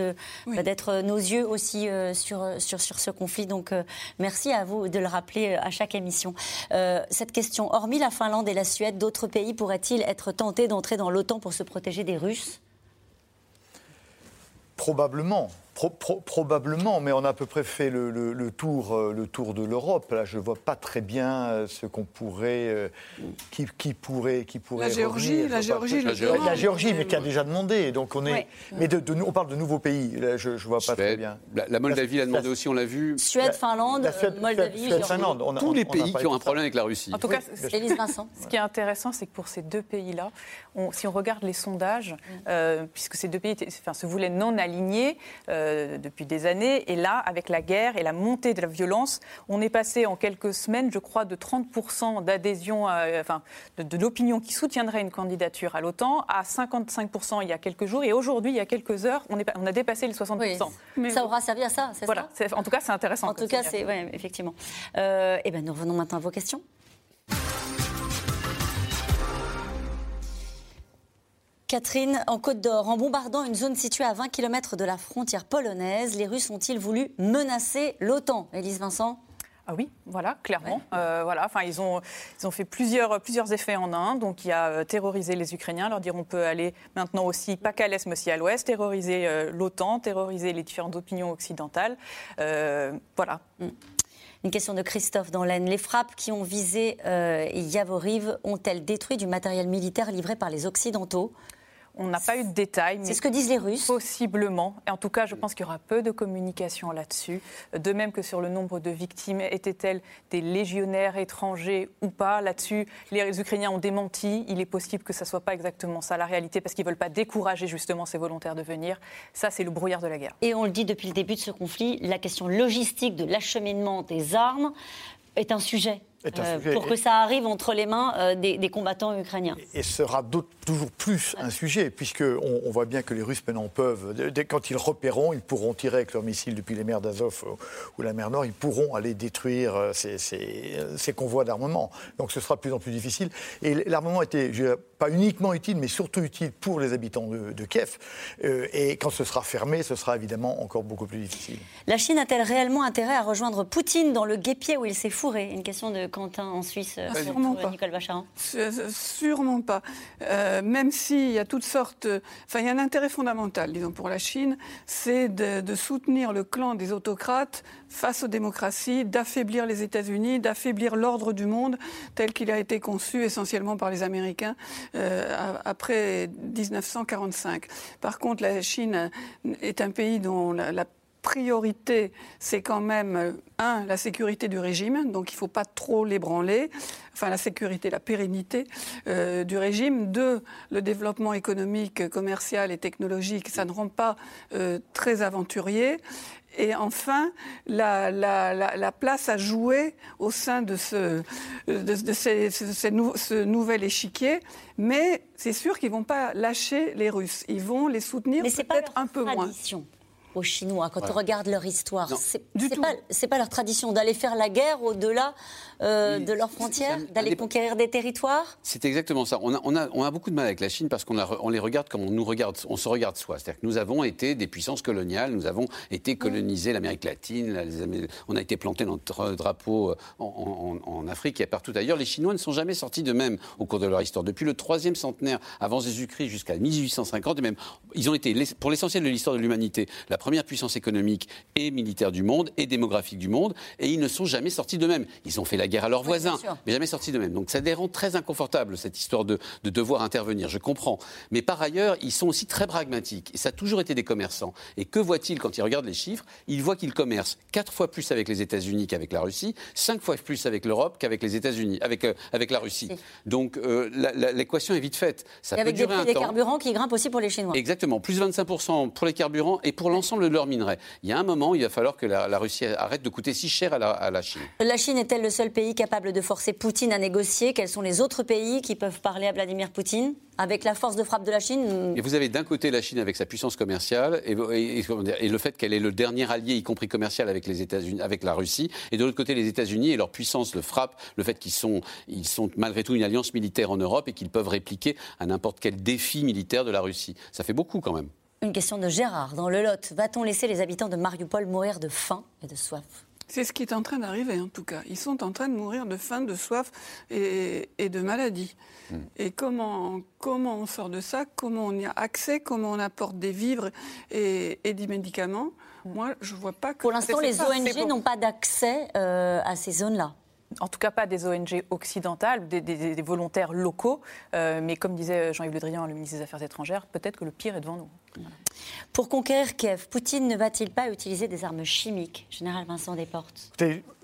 bah, d'être nos yeux aussi sur, sur, sur, ce conflit. Donc merci à vous de le rappeler à chaque émission. cette Hormis la Finlande et la Suède, d'autres pays pourraient-ils être tentés d'entrer dans l'OTAN pour se protéger des Russes? Probablement probablement, mais on a à peu près fait le, tour, euh, le tour de l'Europe. Là, je ne vois pas très bien euh, ce qu'on pourrait, euh, qui, pourrait, qui pourrait. La Géorgie, la Géorgie, la Géorgie, la Géorgie, mais qui a déjà demandé. Donc on est, mais de, on parle de nouveaux pays. Là, je, ne vois pas très bien. La, Moldavie l'a demandé aussi, on l'a vu. Suède, Finlande, Moldavie, Suède, Finlande. Tous les pays qui ont un problème avec la Russie. En tout cas, Vincent. Ce qui est intéressant, c'est que pour ces deux pays-là, si on regarde les sondages, puisque ces deux pays se voulaient non alignés depuis des années. Et là, avec la guerre et la montée de la violence, on est passé en quelques semaines, je crois, de 30% d'adhésion, enfin, de, l'opinion qui soutiendrait une candidature à l'OTAN à 55% il y a quelques jours. Et aujourd'hui, il y a quelques heures, on, est, on a dépassé les 60%. Mais ça aura servi à ça, c'est voilà, ça? En tout cas, c'est intéressant. En tout cas, c'est, ouais, effectivement. Euh, et ben, nous revenons maintenant à vos questions. Catherine, en Côte d'Or, en bombardant une zone située à 20 km de la frontière polonaise, les Russes ont-ils voulu menacer l'OTAN? Élise Vincent? Ah oui, voilà, clairement. Euh, voilà, enfin, ils ont, ils ont fait plusieurs, plusieurs effets en un. Donc, il y a euh, terroriser les Ukrainiens, leur dire on peut aller maintenant aussi, pas qu'à l'est, mais aussi à l'ouest, terroriser euh, l'OTAN, terroriser les différentes opinions occidentales. voilà. Mm. Une question de Christophe dans l'Aisne. Les frappes qui ont visé Yavoriv ont-elles détruit du matériel militaire livré par les Occidentaux? On n'a pas eu de détails. C'est ce que disent les Russes Possiblement. Et en tout cas, je pense qu'il y aura peu de communication là-dessus. De même que sur le nombre de victimes, étaient-elles des légionnaires étrangers ou pas? Là-dessus, les Ukrainiens ont démenti. Il est possible que ça ne soit pas exactement ça la réalité parce qu'ils ne veulent pas décourager justement ces volontaires de venir. Ça, c'est le brouillard de la guerre. Et on le dit depuis le début de ce conflit, la question logistique de l'acheminement des armes est un sujet euh, pour que ça arrive entre les mains euh, des, combattants ukrainiens. Et, sera toujours plus un sujet, puisqu'on on voit bien que les Russes maintenant peuvent, dès, quand ils repéreront, ils pourront tirer avec leurs missiles depuis les mers d'Azov ou, la mer Nord, ils pourront aller détruire euh, ces, ces, convois d'armement. Donc ce sera de plus en plus difficile. Et l'armement était pas uniquement utile, mais surtout utile pour les habitants de, Kiev. et quand ce sera fermé, ce sera évidemment encore beaucoup plus difficile. La Chine a-t-elle réellement intérêt à rejoindre Poutine dans le guépier où il s'est fourré? Une question de Quentin en Suisse euh, Sûrement pas. Nicole Bacharan Sûrement pas. Euh, même s'il y a toutes sortes. Enfin, il y a un intérêt fondamental, disons, pour la Chine, c'est de, soutenir le clan des autocrates face aux démocraties, d'affaiblir les États-Unis, d'affaiblir l'ordre du monde tel qu'il a été conçu essentiellement par les Américains euh, après 1945. Par contre, la Chine est un pays dont la, la priorité, c'est quand même, euh, un, la sécurité du régime, donc il ne faut pas trop l'ébranler, enfin la sécurité, la pérennité euh, du régime. Deux, le développement économique, commercial et technologique, ça ne rend pas euh, très aventurier. Et enfin, la, la, place à jouer au sein de ce, de, ces, ce, nouvel échiquier. Mais c'est sûr qu'ils ne vont pas lâcher les Russes. Ils vont les soutenir peut-être un peu moins aux Chinois. Quand on regarde leur histoire. C'est pas, pas leur tradition d'aller faire la guerre au-delà euh, de leurs frontières, d'aller conquérir des territoires? C'est exactement ça. On a, on, a, on a, beaucoup de mal avec la Chine parce qu'on on les regarde comme on nous regarde, on se regarde soi. C'est-à-dire que nous avons été des puissances coloniales, nous avons été colonisés l'Amérique latine, on a été planté notre drapeau euh, en, en, Afrique et partout ailleurs. Les Chinois ne sont jamais sortis de même au cours de leur histoire. Depuis le troisième centenaire avant Jésus-Christ jusqu'à 1850, et même, ils ont été, pour l'essentiel de l'histoire de l'humanité, la première puissance économique et militaire du monde et démographique du monde, et ils ne sont jamais sortis d'eux-mêmes. Ils ont fait la guerre à leurs voisins, mais jamais sortis d'eux-mêmes. Donc ça les rend très inconfortables, cette histoire de, de devoir intervenir. Je comprends. Mais par ailleurs, ils sont aussi très pragmatiques. Et ça a toujours été des commerçants. Et que voit-il quand il regarde les chiffres? Il voit qu'ils commercent quatre fois plus avec les États-Unis qu'avec la Russie, cinq fois plus avec l'Europe qu'avec les États-Unis, avec, euh, avec la Russie. Donc euh, l'équation est vite faite. Ça et avec des prix des carburants qui grimpent aussi pour les Chinois. Exactement, plus 25% pour les carburants et pour l'ensemble de leurs minerais. Il y a un moment, il va falloir que la, Russie arrête de coûter si cher à la, à la Chine. La Chine est-elle le seul pays capable de forcer Poutine à négocier? Quels sont les autres pays qui peuvent parler à Vladimir Poutine? Avec la force de frappe de la Chine Et vous avez d'un côté la Chine avec sa puissance commerciale et, et, le fait qu'elle est le dernier allié, y compris commercial, avec les États-Unis, avec la Russie, et de l'autre côté les États-Unis et leur puissance de frappe, le fait qu'ils sont, ils sont malgré tout une alliance militaire en Europe et qu'ils peuvent répliquer à n'importe quel défi militaire de la Russie. Ça fait beaucoup quand même. Une question de Gérard dans le Lot. Va-t-on laisser les habitants de Mariupol mourir de faim et de soif? C'est ce qui est en train d'arriver, en tout cas. Ils sont en train de mourir de faim, de soif et, de maladie. Hmm. Et comment, comment on sort de ça? Comment on y a accès? Comment on apporte des vivres et, des médicaments? Hmm. Moi, je ne vois pas que. Pour l'instant, les ONG n'ont pas d'accès euh, à ces zones-là en tout cas pas des ONG occidentales, des, volontaires locaux. Euh, mais comme disait Jean-Yves Le Drian, le ministre des Affaires étrangères, peut-être que le pire est devant nous. Pour conquérir Kiev, Poutine ne va-t-il pas utiliser des armes chimiques? Général Vincent Desportes.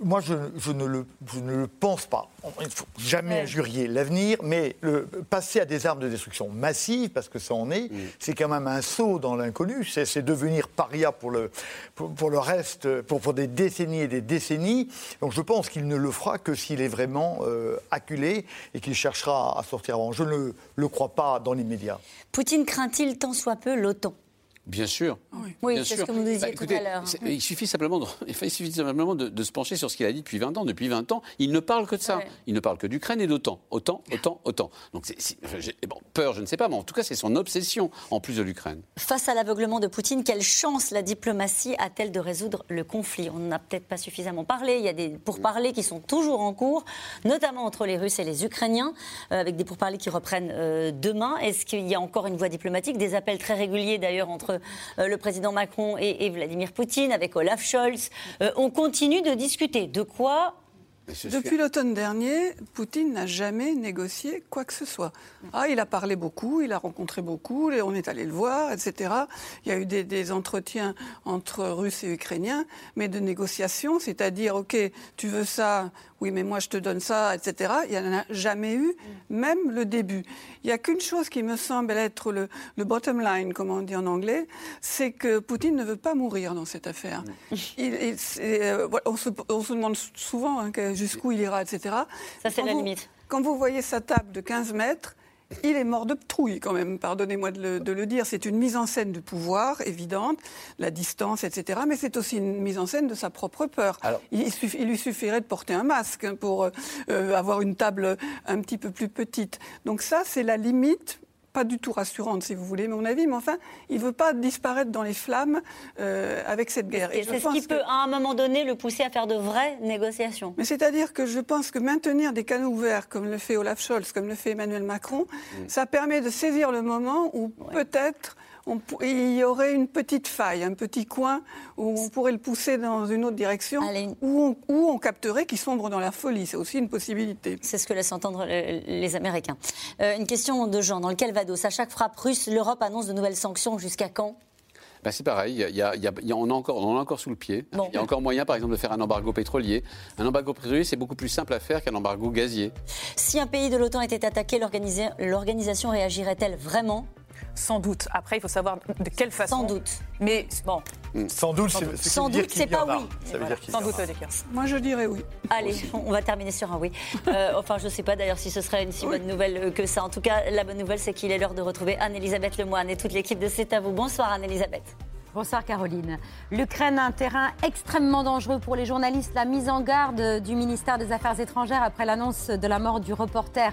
Moi, je, ne le, ne le, pense pas. Il ne faut jamais injurier l'avenir, mais le, passer à des armes de destruction massive, parce que ça en est, c'est quand même un saut dans l'inconnu. C'est devenir paria pour le, pour, le reste, pour, pour, des décennies et des décennies. Donc je pense qu'il ne le fera que s'il est vraiment euh, acculé et qu'il cherchera à sortir avant. Je ne le crois pas dans l'immédiat. Poutine craint-il tant soit peu l'OTAN Bien sûr. Oui, c'est ce que vous nous disiez bah, tout à l'heure. Il suffit simplement, de, il suffit simplement de, se pencher sur ce qu'il a dit depuis 20 ans. Depuis 20 ans, il ne parle que de ça. Il ne parle que d'Ukraine et d'OTAN. Autant, autant, autant. Donc, bon, peur, je ne sais pas, mais en tout cas, c'est son obsession en plus de l'Ukraine. Face à l'aveuglement de Poutine, quelle chance la diplomatie a-t-elle de résoudre le conflit? On n'en a peut-être pas suffisamment parlé. Il y a des pourparlers qui sont toujours en cours, notamment entre les Russes et les Ukrainiens, euh, avec des pourparlers qui reprennent euh, demain. Est-ce qu'il y a encore une voie diplomatique? Des appels très réguliers d'ailleurs entre euh, le président Macron et, Vladimir Poutine, avec Olaf Scholz. Euh, on continue de discuter. De quoi depuis l'automne dernier, Poutine n'a jamais négocié quoi que ce soit. Ah, il a parlé beaucoup, il a rencontré beaucoup, on est allé le voir, etc. Il y a eu des, entretiens entre Russes et Ukrainiens, mais de négociation, c'est-à-dire, OK, tu veux ça, oui, mais moi je te donne ça, etc. Il n'y en a jamais eu, même le début. Il n'y a qu'une chose qui me semble être le, bottom line, comme on dit en anglais, c'est que Poutine ne veut pas mourir dans cette affaire. Euh, on, se, demande souvent hein, jusqu'où il ira, etc. Ça, c'est la limite. Quand vous voyez sa table de 15 mètres, il est mort de trouille quand même, pardonnez-moi de, le, dire. C'est une mise en scène du pouvoir évidente, la distance, etc. Mais c'est aussi une mise en scène de sa propre peur. il, lui suffirait de porter un masque hein, pour euh, avoir une table un petit peu plus petite. Donc ça, c'est la limite pas du tout rassurante, si vous voulez, mon avis, mais enfin, il ne veut pas disparaître dans les flammes euh, avec cette guerre. Et, c'est ce qui peut, à un moment donné, le pousser à faire de vraies négociations. Mais c'est-à-dire que je pense que maintenir des canaux ouverts, comme le fait Olaf Scholz, comme le fait Emmanuel Macron, mm. ça permet de saisir le moment où peut-être il y aurait une petite faille, un petit coin où on pourrait le pousser dans une autre direction, où on, capterait qu'il sombre dans la folie. C'est aussi une possibilité. C'est ce que laissent entendre les Américains. Euh, une question de Jean. Dans le Calvados, à chaque frappe russe, l'Europe annonce de nouvelles sanctions. Jusqu'à quand? Ben c'est pareil, on, a encore, on encore sous le pied. Il y a encore moyen, par exemple, de faire un embargo pétrolier. Un embargo pétrolier, c'est beaucoup plus simple à faire qu'un embargo gazier. Si un pays de l'OTAN était attaqué, l'organisation réagirait-elle vraiment? Sans doute. Après, il faut savoir de quelle façon. Sans doute. Mais bon. Hmm. Sans doute, c'est Sans doute, c'est pas oui. Sans doute, Moi, je dirais oui. Allez, on va terminer sur un oui. Euh, enfin, je ne sais pas d'ailleurs si ce serait une si bonne nouvelle que ça. En tout cas, la bonne nouvelle, c'est qu'il est l'heure de retrouver Anne-Elisabeth Lemoine et toute l'équipe de C'est à vous. Bonsoir, Anne-Elisabeth. Bonsoir Caroline. L'Ukraine, un terrain extrêmement dangereux pour les journalistes. La mise en garde du ministère des Affaires étrangères après l'annonce de la mort du reporter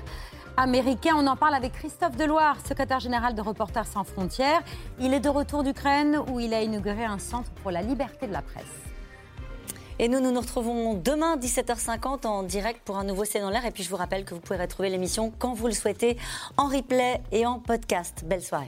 américain. On en parle avec Christophe Deloire, secrétaire général de Reporters sans frontières. Il est de retour d'Ukraine où il a inauguré un centre pour la liberté de la presse. Et nous, nous nous retrouvons demain 17h50 en direct pour un nouveau C'est dans l'air. Et puis je vous rappelle que vous pouvez retrouver l'émission quand vous le souhaitez en replay et en podcast. Belle soirée.